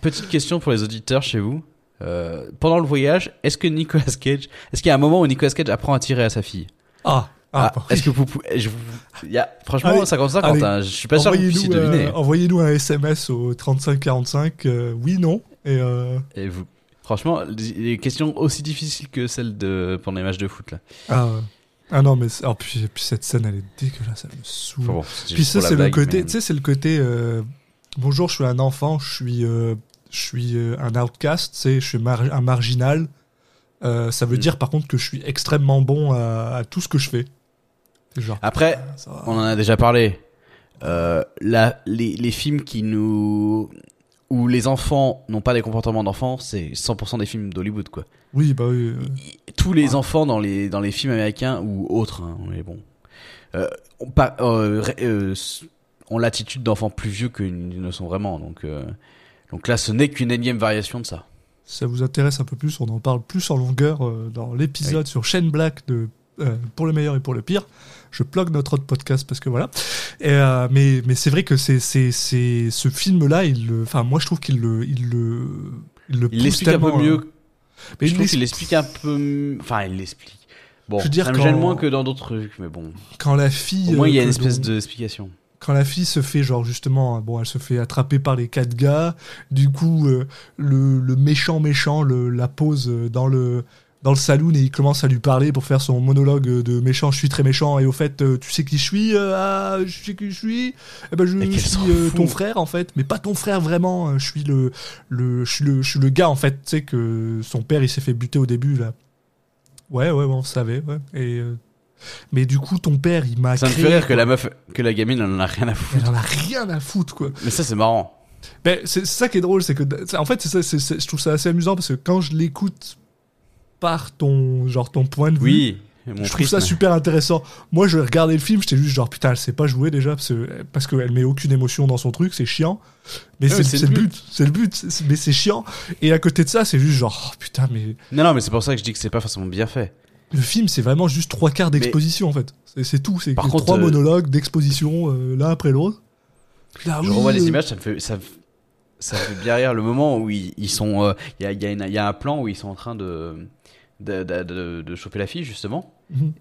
petite question pour les auditeurs chez vous. Euh, pendant le voyage, est-ce que Nicolas Cage, est-ce qu'il y a un moment où Nicolas Cage apprend à tirer à sa fille? Ah, ah, Ah, bah, Est-ce que vous pouvez, je y a, franchement, Allez, 50-50, allez. hein, je suis pas sûr que vous puissiez envoyez-nous deviner. envoyez-nous un SMS au 3545, euh, oui, non, et Et vous, franchement, les questions aussi difficiles que celles de pendant les matchs de foot là. ah, ouais. ah non, mais puis, puis cette scène, elle est dégueulasse, elle me saoule. Bon, Puis ça, c'est le côté, mais- tu sais, c'est le côté. euh, bonjour, je suis un enfant, je suis, euh, je suis euh, un outcast, tu sais, je suis mar- un marginal. Ça veut Mm. dire par contre que je suis extrêmement bon à, à tout ce que je fais. Genre, Après, on en a déjà parlé. La, les, les films qui nous où les enfants n'ont pas des comportements d'enfants, c'est 100% des films d'Hollywood quoi. oui, bah oui. euh, tous les enfants dans les dans les films américains ou autres, hein, mais bon, euh, ont pas euh, euh, ont l'attitude d'enfants plus vieux qu'ils ne sont vraiment. Donc euh, donc là, ce n'est qu'une énième variation de ça. si ça vous intéresse un peu plus, on en parle plus en longueur dans l'épisode sur Shane Black de pour le meilleur et pour le pire. Je plug notre autre podcast parce que voilà. Et, euh, mais mais c'est vrai que c'est c'est c'est ce film là, il enfin moi je trouve qu'il le il le il le Il pousse l'explique un peu mieux. euh, mais je trouve qu'il l'explique- un peu. Enfin, il l'explique. Bon, Je veux dire, ça me quand- gêne moins que dans d'autres trucs, mais bon. quand la fille Au moins, il y a euh, une que espèce l'on- d'explication. quand la fille se fait genre justement bon elle se fait attraper par les quatre gars du coup euh, le, le méchant méchant le, la pose euh, dans le dans le saloon et il commence à lui parler pour faire son monologue de méchant je suis très méchant et au fait euh, tu sais qui je suis Euh, ah je sais qui je suis. Eh ben je suis euh, ton frère en fait. Mais pas ton frère vraiment Euh, je suis le le je suis le je suis le gars en fait. Tu sais que son père il s'est fait buter au début là. Ouais ouais, ouais on savait ouais. Et mais du coup ton père il m'a Ça me fait rire que la meuf, que la gamine, elle en a rien à foutre. elle en a rien à foutre quoi. Mais ça, c'est marrant. ben, c'est ça qui est drôle, c'est que, en fait, c'est ça, c'est- je trouve ça assez amusant parce que quand je l'écoute par ton genre ton point de vue. Oui, mon je trouve ça super intéressant. Moi, je regardais le film, j'étais juste genre putain, elle sait pas jouer déjà parce que parce qu'elle met aucune émotion dans son truc, c'est chiant. Mais Ouais, c'est le le but, c'est le but. Mais c'est chiant. Et à côté de ça, c'est juste genre oh, putain, mais Non, non, mais c'est pour ça que je dis que c'est pas forcément bien fait. le film, c'est vraiment juste trois quarts d'exposition en fait. C'est- tout. C'est trois euh, monologues d'exposition euh, l'un après l'autre. Je oui, revois les euh, images, ça me fait, ça, me- ça me fait bien rire le moment où ils, ils sont, euh, il y, a, y, a y a un plan où ils sont en train de, de, de, de- de choper la fille justement. Mhm.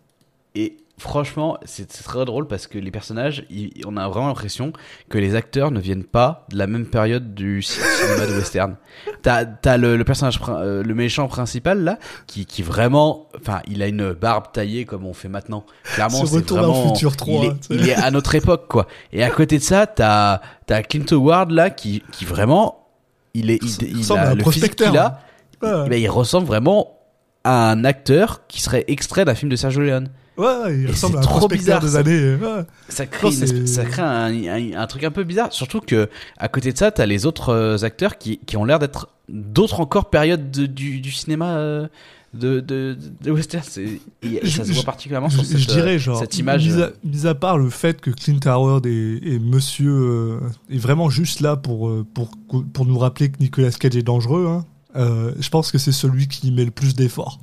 Et franchement, c'est très drôle parce que les personnages, ils- on a vraiment l'impression que les acteurs ne viennent pas de la même période du ci- cinéma de western. T'as as le, le personnage, euh, le méchant principal là, qui, qui vraiment, enfin, il a une barbe taillée comme on fait maintenant. Clairement, C'est vraiment, futur 3, il est, il à notre époque quoi. Et à côté de ça, t'as as Clint Howard là qui, qui vraiment, il est, il, il a le physique qu'il a, Ouais, eh ben, il ressemble vraiment à un acteur qui serait extrait d'un film de Sergio Leone. ouais, il ressemble à un trop bizarre, des ça. années. ouais. Ça crée, Non, une espèce- c'est- ça crée un, un- un truc un peu bizarre. Surtout que à côté de ça, t'as les autres euh, acteurs qui, qui ont l'air d'être d'autres encore périodes de- du, du cinéma euh, de, de, de western. Et, et ça se voit particulièrement sur cette, je dirais euh, genre cette image. mis à, mis à part le fait que Clint Howard est, est monsieur euh, est vraiment juste là pour pour pour nous rappeler que Nicolas Cage est dangereux hein, euh, je pense que c'est celui qui met le plus d'efforts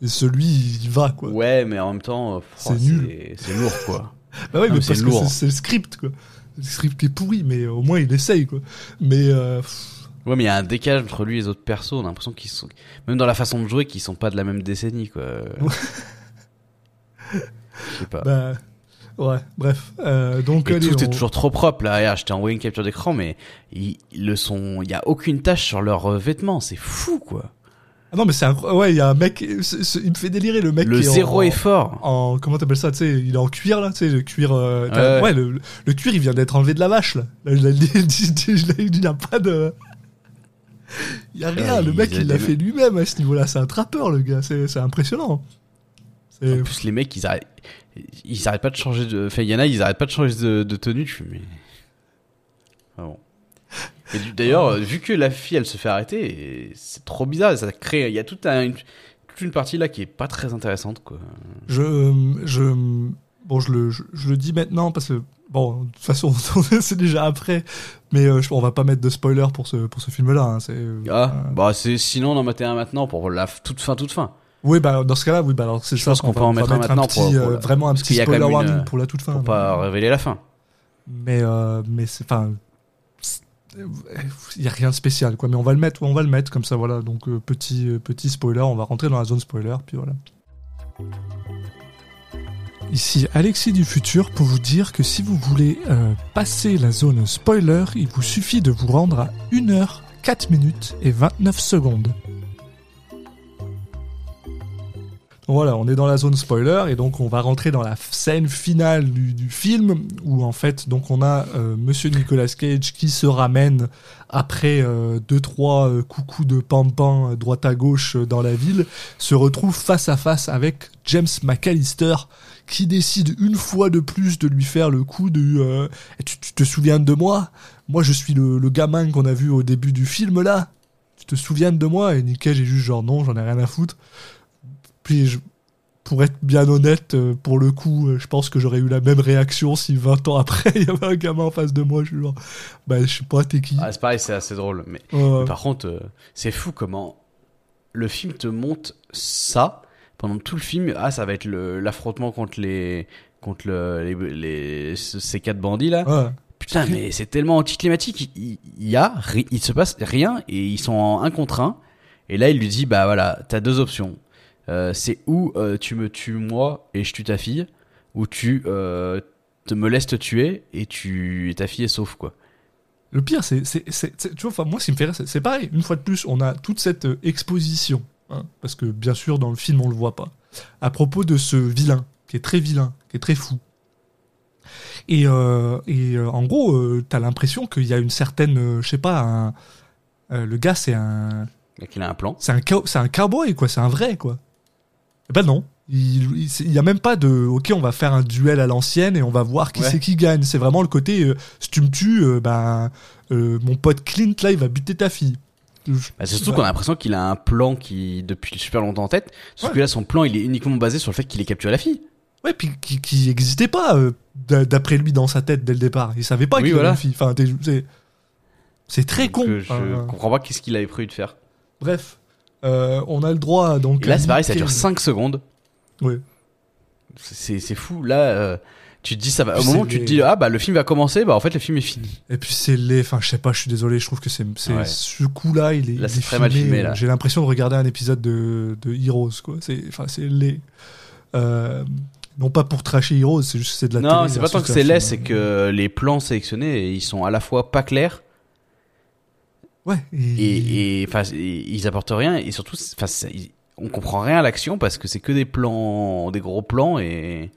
c'est celui il va quoi Ouais, mais en même temps, euh, C'est nul. C'est lourd quoi. bah ouais, non, mais mais parce c'est que le script quoi le script qui est pourri mais au moins il essaye quoi mais euh, Ouais, mais il y a un décalage entre lui et les autres persos. On a l'impression qu'ils sont, même dans la façon de jouer, qu'ils sont pas de la même décennie, quoi. Je sais pas. bah ouais bref euh, donc Et allez, tout est toujours trop propre là. Regarde, je t'ai envoyé une capture d'écran, mais ils, le sont. Il y a aucune tache sur leurs euh, vêtements. C'est fou, quoi. ah non mais c'est incroyable ouais il y a un mec il me fait délirer le mec Le qui zéro en- effort. en comment t'appelles ça tu sais il est en cuir là tu sais le cuir euh, Ouais, ouais, le, le cuir il vient d'être enlevé de la vache là, il y a pas de il y a rien Ouais, le mec il l'a fait lui-même à ce niveau-là c'est un trappeur le gars c'est impressionnant c'est En plus, les mecs, ils arrêtent, ils arrêtent pas de changer de. Enfin, il y en a, ils arrêtent pas de changer de, de tenue. Tu mais. Ah bon. Et d'ailleurs, euh, vu que la fille, elle se fait arrêter, et c'est trop bizarre. Ça crée. Il y a toute, un- une, toute une partie là qui est pas très intéressante, quoi. je je bon je le je, je le dis maintenant parce que bon de toute façon c'est déjà après mais euh, on va pas mettre de spoiler pour ce pour ce film là c'est Ah, euh, bah c'est sinon on en mettait un maintenant pour la toute fin, toute fin. Oui bah dans ce cas-là oui bah alors c'est Je ça pense qu'on va- peut en va mettre un maintenant petit, pour- pour euh, vraiment un parce petit qu'il y a quand spoiler même une- warning pour la toute fin Pour pas révéler la fin. mais euh, mais c'est enfin il y a rien de spécial quoi mais on va le mettre on va le mettre comme ça voilà donc euh, petit euh, petit spoiler on va rentrer dans la zone spoiler puis voilà Ici Alexis du futur pour vous dire que si vous voulez euh, passer la zone spoiler, il vous suffit de vous rendre à 1 heure 4 minutes et 29 secondes. Voilà, on est dans la zone spoiler et donc on va rentrer dans la scène finale du, film où en fait donc on a euh, Monsieur Nicolas Cage qui se ramène après euh, deux trois euh, coucous de pampan euh, droite à gauche dans la ville, se retrouve face à face avec James McAllister qui décide une fois de plus de lui faire le coup de Eh, tu, te souviens de moi? Moi je suis le, gamin qu'on a vu au début du film là. Tu te souviens de moi? Et Nick Cage est juste genre non, j'en ai rien à foutre. Puis je- pour être bien honnête, euh, pour le coup, euh, je pense que j'aurais eu la même réaction si 20 ans après il y avait un gamin en face de moi. Je suis genre, bah je sais pas, t'es qui Ah, c'est pareil, c'est assez drôle. Mais Ouais. par contre, euh, c'est fou comment le film te montre ça pendant tout le film. Ah, ça va être l'affrontement contre les contre le, les, les- ce- ces quatre bandits là. Ouais. Putain, mais c'est tellement anticlimatique. Il, il y a, il se passe rien et ils sont en un contre un. Et là, il lui dit, bah voilà, t'as deux options. Euh, c'est où euh, tu me tues moi et je tue ta fille, ou tu euh, te me laisses te tuer et tu et ta fille est sauf quoi. Le pire, c'est, c'est, c'est- c'est- tu vois, enfin, moi, ce qui me fait rire, c'est, pareil. Une fois de plus, on a toute cette exposition, hein, parce que bien sûr, dans le film, on le voit pas, à propos de ce vilain, qui est très vilain, qui est très fou. Et, et en gros, t'as l'impression qu'il y a une certaine, je sais pas, un, le gars, c'est un, Donc il a un plan. c'est un, cow- c'est un cowboy, quoi, c'est un vrai, quoi. Eh ben non. Il, il, c'est- il y a même pas de, ok, on va faire un duel à l'ancienne et on va voir qui Ouais. c'est qui gagne. C'est vraiment le côté, euh, si tu me tues, euh, ben, euh, mon pote Clint, là, il va buter ta fille. Bah, c'est surtout qu'on a l'impression qu'il a un plan qui depuis super longtemps en tête. Sauf Ouais. que là, son plan, il est uniquement basé sur le fait qu'il ait capturé la fille. Ouais, puis qui, qui existait pas euh, d'a- d'après lui dans sa tête dès le départ. Il savait pas Oui, qu'il voilà. avait une fille. Enfin, c'est très Donc, con. je Enfin, comprends pas qu'est-ce qu'il avait prévu de faire. bref, on a le droit donc. Et là, c'est pareil, ça dure Cage. 5 secondes. Ouais. C'est c'est fou. Là, euh, tu te dis ça va. Au moment où tu te dis ah bah le film va commencer, bah en fait le film est fini. Et puis c'est laid. Enfin, je sais pas. Je suis désolé. Je trouve que c'est c'est Ouais. ce coup-là, il est. Là, il est très mal filmé, euh, là. J'ai l'impression de regarder un épisode de, de Heroes. Quoi. C'est enfin c'est laid. Euh, non pas pour trasher Heroes, c'est juste que c'est de la Non, télé c'est pas tant que c'est laid, c'est que les plans sélectionnés, ils sont à la fois pas clairs Ouais. et et, enfin et ils apportent rien et surtout ils- on comprend rien à l'action parce que c'est que des plans, des gros plans et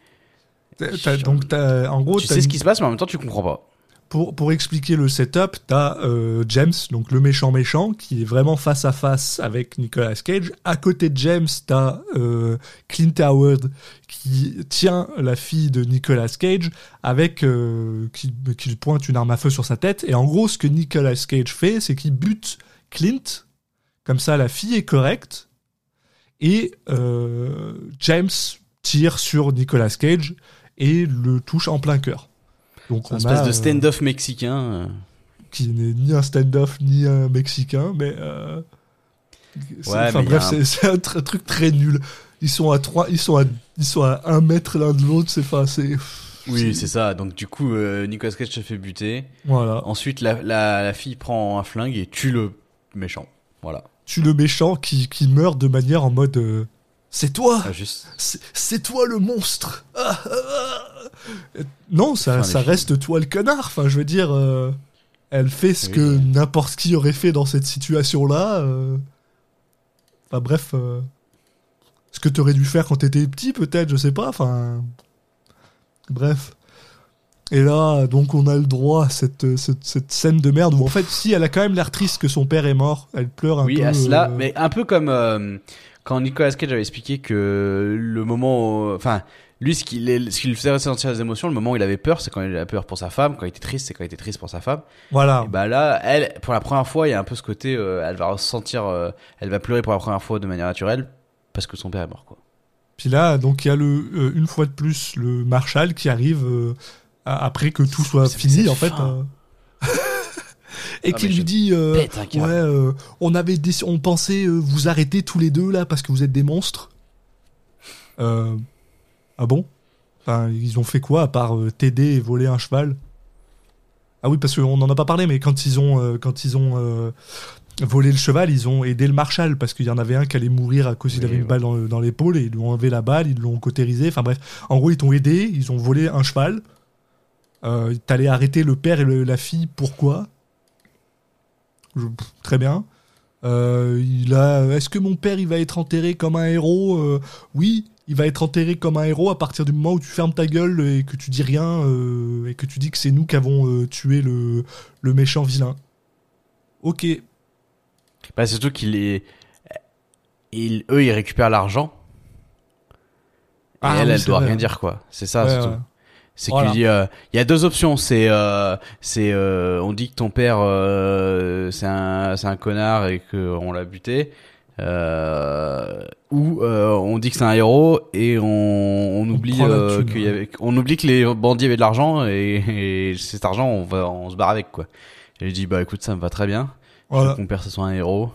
t'as- donc t'as- en gros, tu sais ce qui se passe mais en même temps tu comprends pas. Pour, expliquer le setup, t'as euh, James, donc le méchant méchant, qui est vraiment face à face avec Nicolas Cage. À côté de James, t'as euh, Clint Howard qui tient la fille de Nicolas Cage avec euh, qui, qui pointe une arme à feu sur sa tête. Et en gros, ce que Nicolas Cage fait, c'est qu'il bute Clint. Comme ça, la fille est correcte. Et euh, James tire sur Nicolas Cage et le touche en plein cœur. Donc Un on espèce a, de euh, stand-off mexicain. euh. qui n'est ni un stand-off ni un mexicain, mais. euh, Ouais, enfin bref, un- c'est un, tr- truc très nul. Ils sont à trois, ils sont à, ils sont à un mètre l'un de l'autre. C'est enfin, c'est. Oui, c'est ça. Donc du coup, euh, Nicolas Cage se fait buter. Voilà. Ensuite, la, la, la fille prend un flingue et tue le méchant. Voilà. Tu le méchant qui, qui meurt de manière en mode. euh, c'est toi, Ah, juste. c'est c'est toi le monstre. Ah, ah, ah. Non, ça, Enfin, ça reste toi le connard. Enfin, je veux dire, euh, elle fait ce Oui. que n'importe qui aurait fait dans cette situation-là. euh. Enfin, bref. euh, Ce que t'aurais dû faire quand t'étais petit, peut-être, je sais pas. Enfin. Bref. Et là, donc, on a le droit à cette, cette, cette scène de merde où, en fait, si elle a quand même l'air triste que son père est mort, elle pleure un Oui, peu. à cela, mais un peu comme quand Nicolas Cage avait expliqué que le moment, enfin, lui, ce qui, les- ce qui lui faisait ressentir les émotions, le moment où il avait peur, c'est quand il avait peur pour sa femme, quand il était triste, c'est quand il était triste pour sa femme. Voilà. Et bah là, elle, pour la première fois, il y a un peu ce côté, euh, elle va ressentir, euh, elle va pleurer pour la première fois de manière naturelle parce que son père est mort, quoi. Puis là, donc il y a le, euh, une fois de plus le Marshal qui arrive après que tout soit fini en fait. euh. Et Ah, qui lui dit euh, ouais, euh, on avait on pensait euh, vous arrêter tous les deux là parce que vous êtes des monstres. Ah bon? Enfin, ils ont fait quoi à part euh, t'aider et voler un cheval? Ah oui, parce qu'on n'en a pas parlé, mais quand ils ont euh, quand ils ont euh, volé le cheval, ils ont aidé le Marshal parce qu'il y en avait un qui allait mourir à cause qu'il Oui, avait une ouais. balle dans, le- dans l'épaule et ils lui ont enlevé la balle, ils l'ont cautérisé. Enfin bref, en gros, ils t'ont aidé, ils ont volé un cheval. T'allais arrêter le père et le- la fille, pourquoi? Je- pff, Très bien. Euh, il a. Est-ce que mon père il va être enterré comme un héros? Euh, Oui, il va être enterré comme un héros à partir du moment où tu fermes ta gueule et que tu dis rien euh, et que tu dis que c'est nous qui avons euh, tué le, le méchant vilain. Ok. Bah, surtout qu'il est, ils, eux, ils récupèrent l'argent. Et Ah elle, oui, elle doit vrai. rien dire, quoi. C'est ça, Ouais, surtout. ouais. C'est Voilà. qu'il euh, il y a deux options. C'est, euh, c'est, euh, on dit que ton père, euh, c'est un, c'est un connard et que on l'a buté, euh, ou euh, on dit que c'est un héros et on, on oublie, euh, qu'il y avait, on oublie que les bandits avaient de l'argent et, et cet argent, on va, on se barre avec, quoi. Et je dis, bah écoute, ça me va très bien. Voilà. que mon père ce soit un héros.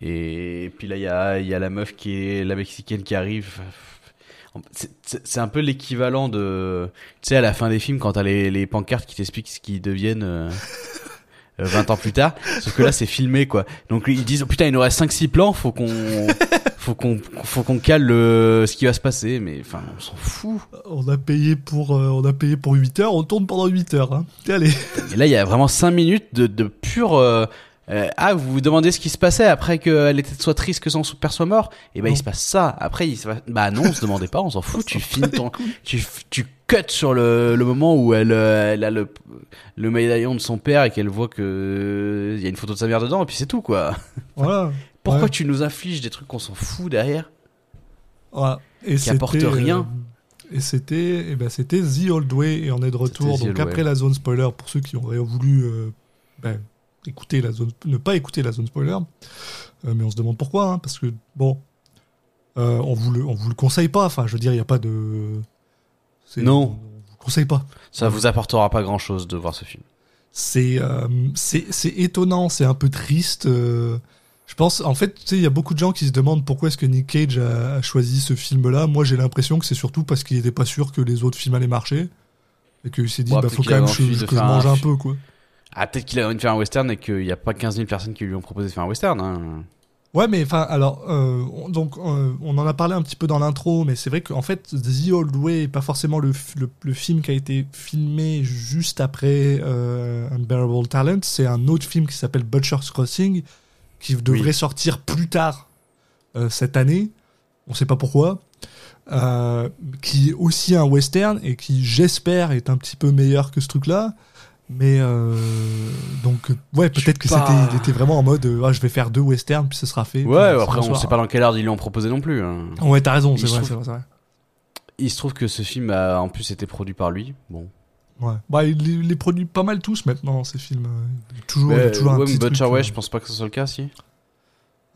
Et puis là, il y a, il y a la meuf qui est la mexicaine qui arrive. C'est- un peu l'équivalent de. Tu sais, à la fin des films, quand t'as les, les pancartes qui t'expliquent ce qu'ils deviennent euh, 20 ans plus tard. Sauf que là, c'est filmé, quoi. Donc ils disent, oh, putain, il nous reste 5-6 plans, faut qu'on. Faut qu'on faut qu'on cale le, ce qui va se passer, mais enfin, on s'en fout. On a payé pour euh, on a payé pour 8 heures, on tourne pendant 8 heures. Hein. Allez. Et là, il y a vraiment 5 minutes de, de pur. euh, euh, ah, vous vous demandez ce qui se passait après qu'elle était soit triste que son père soit mort? Et ben Non. il se passe ça. Après, il se passe... bah non, on se demandait pas, on s'en fout. tu ton, tu tu cut sur le, le moment où elle, euh, elle a le le médaillon de son père et qu'elle voit que euh, il y a une photo de sa mère dedans et puis c'est tout quoi. Voilà. Pourquoi Ouais. tu nous infliges des trucs qu'on s'en fout derrière? Voilà. Et Qui apporte c'était, euh, rien. et c'était eh ben, c'était The Old Way et on est de retour. Donc après Way. la zone spoiler pour ceux qui auraient voulu euh, ben, écouter la zone, ne pas écouter la zone spoiler. Euh, mais on se demande pourquoi, hein, parce que bon, euh, on vous le, on vous le conseille pas. Enfin, je veux dire, il n'y a pas de. c'est- Non. On vous le conseille pas. Ça vous apportera pas grand chose de voir ce film. C'est euh, c'est c'est étonnant, c'est un peu triste. je pense, en fait, tu sais, il y a beaucoup de gens qui se demandent pourquoi est-ce que Nick Cage a, a choisi ce film-là. Moi, j'ai l'impression que c'est surtout parce qu'il n'était pas sûr que les autres films allaient marcher. Et qu'il s'est dit, bah, faut quand même que, que je mange un peu, quoi. Ah, peut-être qu'il a envie de faire un western et qu'il n'y a pas 15 000 personnes qui lui ont proposé de faire un western. Hein. Ouais, mais enfin, alors, euh, on- donc, euh, on en a parlé un petit peu dans l'intro, mais c'est vrai qu'en fait, The Old Way pas forcément le, le, le film qui a été filmé juste après euh, Unbearable Talent. C'est un autre film qui s'appelle Butcher's Crossing, qui devrait Oui. sortir plus tard cette année. On sait pas pourquoi. Qui est aussi un western et qui, j'espère, est un petit peu meilleur que ce truc-là. Mais euh, donc, ouais, peut-être que pas- c'était, il était vraiment en mode, euh, ah, je vais faire deux westerns, puis ce sera fait. Ouais, après, on bonsoir. sait pas dans quel ordre ils lui ont proposé non plus. hein. Ouais, t'as raison, c'est vrai, trouve- c'est vrai, c'est vrai. Il se trouve que ce film a en plus été produit par lui. Bon. Ouais. Bah, il les, produit pas mal tous maintenant, ces films. euh, Toujours, il y a Mais, toujours un ouais, petit mais Butcher, truc, ouais, je pense pas que ce soit le cas, si.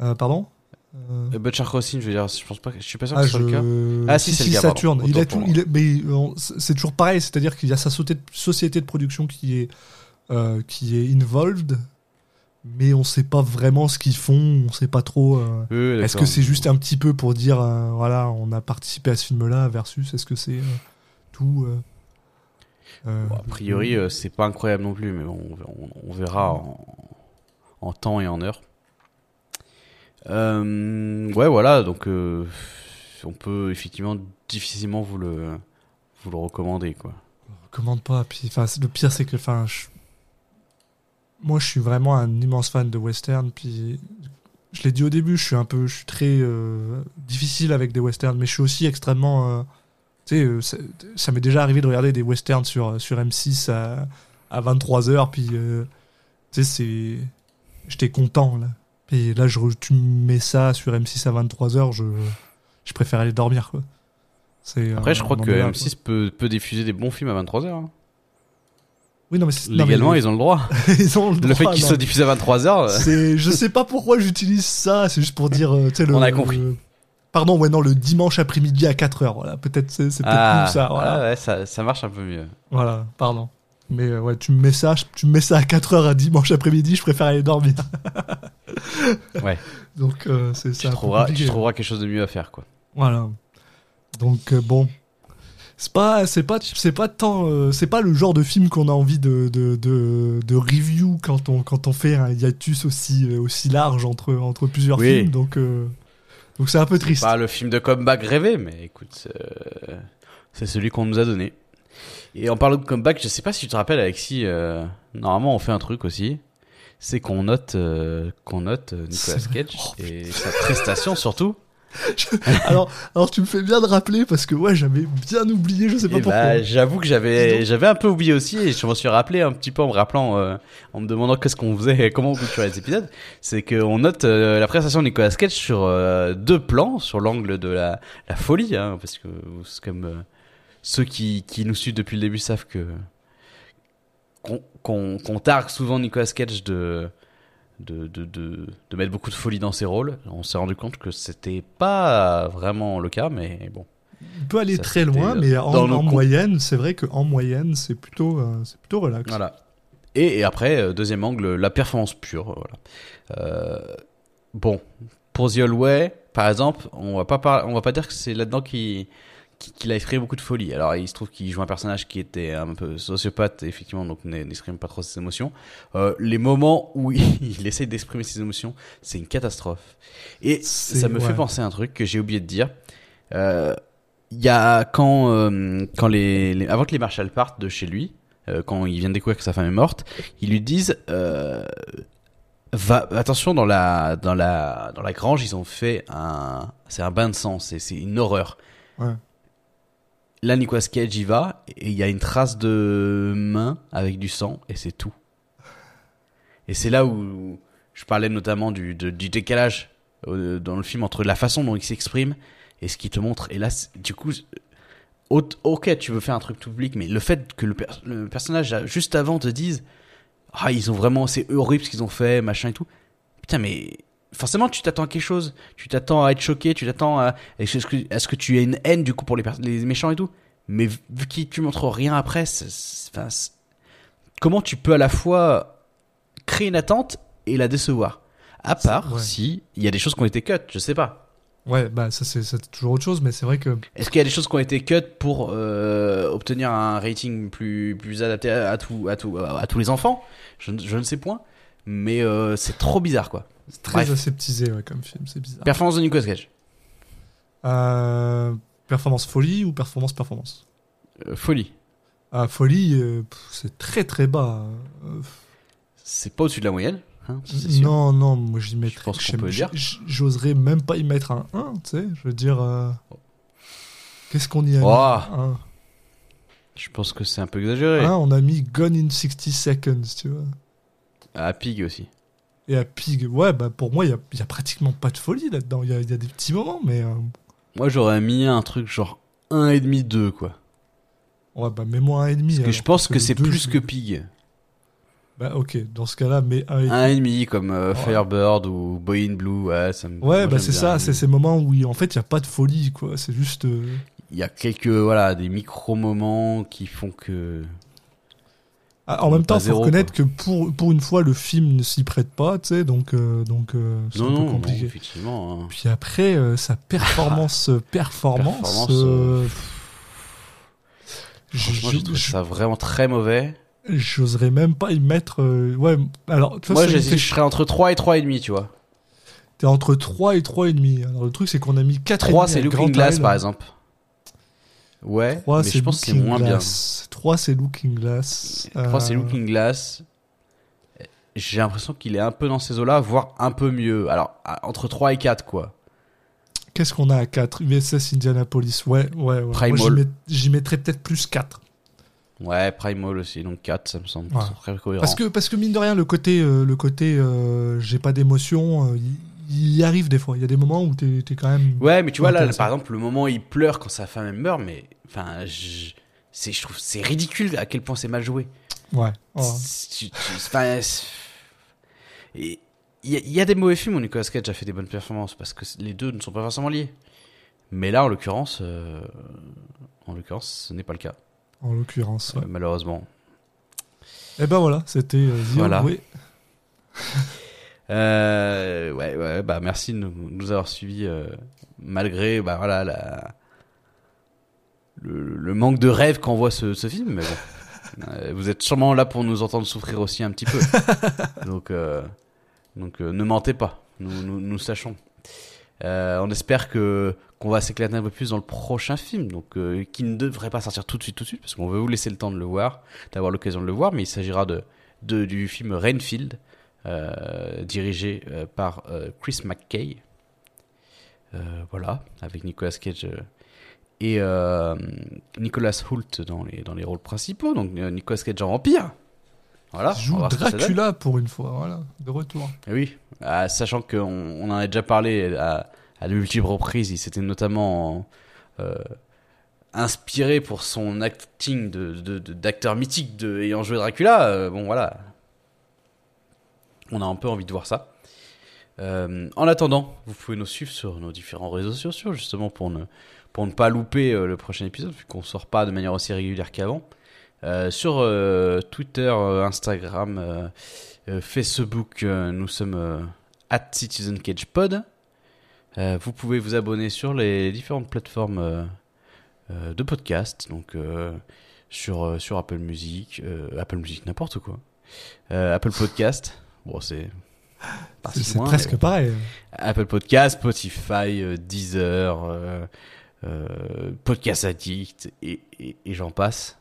euh, pardon? Euh, Euh, Butcher Crossing, je veux dire, je pense pas, je suis pas sûr ah, que ce soit le cas. je... Ah, si, c'est le pardon. Saturn. Il a tout, il est- mais euh, c'est c'est toujours pareil, c'est-à-dire qu'il y a sa société de production qui est, euh, qui est involved, mais on sait pas vraiment ce qu'ils font, on sait pas trop. euh, Oui, est-ce que c'est juste un petit peu pour dire, euh, voilà, on a participé à ce film-là, versus est-ce que c'est euh, tout euh, euh, Bon, a priori, euh, c'est pas incroyable non plus, mais bon, on, on- on verra en, en temps et en heure. Euh, ouais, voilà, donc euh, on peut effectivement difficilement vous le, vous le recommander, quoi. commande pas. Puis, enfin, c'est- le pire, c'est que, enfin, moi, je suis vraiment un immense fan de western. Puis, je l'ai dit au début, je suis un peu, je suis très euh, difficile avec des westerns, mais je suis aussi extrêmement, tu sais, ça, m'est déjà arrivé de regarder des westerns sur sur M6 à, à 23 h puis, tu sais, c'est, j'étais content là. Puis là, je, tu me mets ça sur M6 à 23 h je, je préfère aller dormir quoi. Après, euh, je crois que est là, M6 peut, peut diffuser des bons films à 23h. quoi. Oui, non, mais c'est- non, mais- Légalement, ils ont le droit. ils ont le, Le fait droit, qu'ils soient diffusés à 23h, C'est, je sais pas pourquoi j'utilise ça, c'est juste pour dire, euh, le. On a compris. le- Pardon, ouais, non, le dimanche après-midi à 4h, voilà. Peut-être, c'est, c'est peut-être ah, ça, voilà. ah ouais, ça, ça marche un peu mieux. Voilà, pardon. Mais euh, ouais, tu me mets ça, tu me mets ça à 4h à dimanche après-midi, je préfère aller dormir. Ouais. Donc, euh, c'est, peu trouveras, tu trouveras quelque chose de mieux à faire, quoi. Voilà. Donc euh, bon, c'est pas c'est pas c'est pas tant c'est pas le genre de film qu'on a envie de de, de, de review quand on quand on fait un hiatus aussi aussi large entre entre plusieurs Oui. films. Donc donc c'est un peu triste. Pas le film de comeback rêvé, mais écoute, c'est celui qu'on nous a donné. Et en parlant de comeback, je sais pas si tu te rappelles, Alexis, euh, normalement on fait un truc aussi. C'est qu'on note, euh, qu'on note euh, Nicolas. Cage Oh, et sa prestation surtout. alors alors tu me fais bien de rappeler parce que ouais j'avais bien oublié je sais pas Et pourquoi. bah, j'avoue que j'avais, j'avais un peu oublié aussi et je m'en suis rappelé un petit peu en me rappelant, euh, en me demandant qu'est-ce qu'on faisait et comment on clôturait les épisodes. C'est qu'on note euh, la prestation de Nicolas Cage sur euh, deux plans, sur l'angle de la, la folie, hein, parce que c'est comme euh, ceux qui, qui nous suivent depuis le début savent que qu'on, targue souvent Nicolas Cage de de, de, de, de mettre beaucoup de folie dans ses rôles. On s'est rendu compte que c'était pas vraiment le cas, mais bon. On peut aller Ça, très loin euh, mais en, moyenne c'est vrai que en moyenne c'est plutôt euh, c'est plutôt relax. Voilà. Et, et après, euh, deuxième angle, la performance pure. Voilà. Euh, bon, pour The Way, par exemple, on va pas par- on va pas dire que c'est là-dedans qu'il qu'il qu'il a effrayé beaucoup de folie. Alors, il se trouve qu'il joue un personnage qui était un peu sociopathe, effectivement, donc n'exprime pas trop ses émotions. Euh, les moments où il, il essaie d'exprimer ses émotions, c'est une catastrophe. Et ça me ouais. fait penser à un truc que j'ai oublié de dire. Euh, Il y a quand, euh, quand les, les- avant que les Marshall partent de chez lui, quand ils viennent découvrir que sa femme est morte, ils lui disent va, attention dans la dans la dans la grange ils ont fait un c'est un bain de sang c'est c'est une horreur. Ouais. Là Nicolas Cage y va et il y a une trace de main avec du sang et c'est tout. Et c'est là où je parlais notamment du, du décalage euh, dans le film entre la façon dont il s'exprime et ce qu'il te montre. Et là, du coup, au- ok, tu veux faire un truc public, mais le fait que le, le personnage, juste avant, te dise ah, ils ont vraiment, c'est horrible ce qu'ils ont fait, machin et tout. Putain, mais forcément, tu t'attends à quelque chose. Tu t'attends à être choqué, tu t'attends à, est-ce que, tu as une haine du coup pour les, méchants et tout. Mais vu que tu montres rien après, comment tu peux à la fois créer une attente et la décevoir? À part ouais. si il y a des choses qui ont été cut, je sais pas. Ouais, bah ça c'est toujours autre chose, mais c'est vrai que Est-ce qu'il y a des choses qui ont été cut pour euh, obtenir un rating plus, plus adapté à, à tout, à, tout, à tous les enfants? Je, ne- je ne sais point. Mais euh, c'est trop bizarre, quoi. C'est très Bref. aseptisé ouais, comme film, c'est bizarre. Performance de Nicolas Cage. Euh, performance folie ou performance performance? Euh, folie. Ah, folie, euh, c'est très très bas. Euh, C'est pas au-dessus de la moyenne. Hein, non, non, moi j'y mettrais. pense qu'on j'aime- peut le dire. j- J'oserais même pas y mettre un 1, tu sais. Je veux dire. Qu'est-ce qu'on y a mis? Oh. Un. Je pense que c'est un peu exagéré. On a mis Gone in 60 Seconds, tu vois. À Pig aussi. Et à Pig, ouais, bah pour moi, il y a, y a pratiquement pas de folie là-dedans. Il y a, y a des petits moments, mais. euh, Moi, j'aurais mis un truc genre 1,5, 2, quoi. ouais, bah mets-moi un et demi. Parce que alors, je pense que c'est plus je- que Pig. Bah ok, dans ce cas-là, mais un et demi. 1,5 comme euh, Ouais. Firebird ou Boy in Blue. Ouais, ça me- Ouais, moi, bah c'est ça, c'est ces moments où en fait il y a pas de folie, quoi. C'est juste. euh, Il y a quelques, voilà, des micro-moments qui font que. Ah, en même temps, faut zéro, reconnaître que pour, pour une fois, le film ne s'y prête pas, tu sais, donc euh, donc euh, c'est Non, un peu non, compliqué. effectivement. hein. Puis après, euh, sa performance, euh, performance, Performance, euh, Franchement, je- trouvé je- ça vraiment très mauvais. j'oserais même pas y mettre. euh, ouais, alors Moi, je je serais entre 3 et 3,5, tu vois. t'es entre 3 et 3,5. Alors le truc, c'est qu'on a mis 4 3, c'est Looking Glass, par exemple. Ouais, 3, mais je pense que c'est moins bien. Glass. 3, c'est Looking Glass. 3, c'est Euh, Looking Glass. J'ai l'impression qu'il est un peu dans ces eaux-là, voire un peu mieux. Alors, entre 3 et 4, quoi. Qu'est-ce qu'on a à 4 USS Indianapolis. Ouais, ouais, ouais. Primal. j'y met- j'y mettrais peut-être plus 4. Ouais, Primal aussi, donc 4, ça me semble Ouais. très cohérent. Parce que, parce que mine de rien, le côté, euh, le côté euh, j'ai pas d'émotion, euh, il arrive des fois. Il y a des moments où t'es es quand même. Ouais, mais tu vois, là, par exemple, le moment où il pleure quand sa femme meurt, mais. Enfin, je. trouve c'est ridicule à quel point c'est mal joué. Ouais. Enfin, Il y, a- il y a des mauvais films où Nicolas Cage a fait des bonnes performances parce que les deux ne sont pas forcément liés. Mais là, en l'occurrence, euh, en l'occurrence, ce n'est pas le cas, En l'occurrence. Ouais. euh, malheureusement. Et ben voilà, c'était. euh, Voilà. Euh, ouais, ouais, bah merci de nous, nous avoir suivis euh, malgré bah voilà la, le, le manque de rêve qu'envoie ce, ce film. Mais bon, Euh, vous êtes sûrement là pour nous entendre souffrir aussi un petit peu. donc, euh, donc euh, ne mentez pas. Nous, nous, nous sachons. Euh, on espère que qu'on va s'éclater un peu plus dans le prochain film, donc qui ne devrait pas sortir tout de suite, tout de suite, parce qu'on veut vous laisser le temps de le voir, d'avoir l'occasion de le voir, mais il s'agira de, de du film Rainfield, dirigé par Chris McKay. Voilà, avec Nicolas Cage et euh, Nicolas Hoult dans les, dans les rôles principaux. Donc euh, Nicolas Cage en vampire. Voilà. Il joue. Dracula pour une fois, voilà, de retour. Eh Oui, Ah, sachant qu'on on en a déjà parlé à, à de multiples reprises, il s'était notamment euh, inspiré pour son acting de, de- de- d'acteur mythique de, ayant joué Dracula. Euh, bon voilà, on a un peu envie de voir ça. Euh, en attendant, vous pouvez nous suivre sur nos différents réseaux sociaux, justement pour ne, pour ne pas louper euh, le prochain épisode, vu qu'on sort pas de manière aussi régulière qu'avant. Euh, sur euh, Twitter, euh, Instagram, Facebook, nous sommes at Citizen Cage Pod. Vous pouvez vous abonner sur les différentes plateformes de podcast, donc sur, sur Apple Music, Apple Music, n'importe quoi. Apple Podcast, bon c'est C'est presque pareil. Apple Podcast, Spotify, Deezer, Podcast Addict et, et, et j'en passe.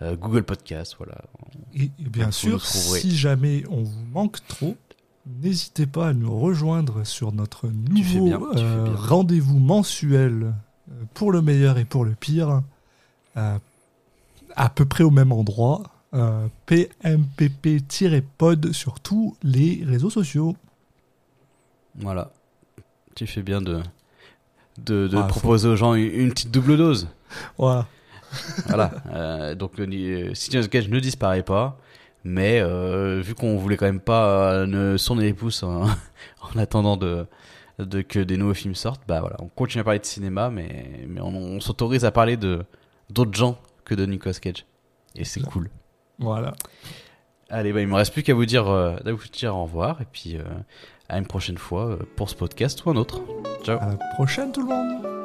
Euh, Google Podcast, voilà. Et, et bien sûr, si jamais on vous manque trop, n'hésitez pas à nous rejoindre sur notre nouveau euh, rendez-vous mensuel euh, pour le meilleur et pour le pire, euh, à peu près au même endroit. euh, PMPP-pod sur tous les réseaux sociaux. Voilà. Tu fais bien de, de, de Ah, faut- proposer aux gens une, une petite double dose. Voilà. Voilà. Euh, donc, le euh, Citizen Cage ne disparaît pas. Mais euh, vu qu'on voulait quand même pas ne sonner les pouces en, en attendant de, de que des nouveaux films sortent, bah voilà, on continue à parler de cinéma, mais, mais on, on s'autorise à parler de d'autres gens que de Nicolas Cage. Et c'est cool. Voilà. Allez, bah, il me reste plus qu'à vous dire, euh, à vous dire au revoir et puis à une prochaine fois euh, pour ce podcast ou un autre. Ciao. À la prochaine, tout le monde.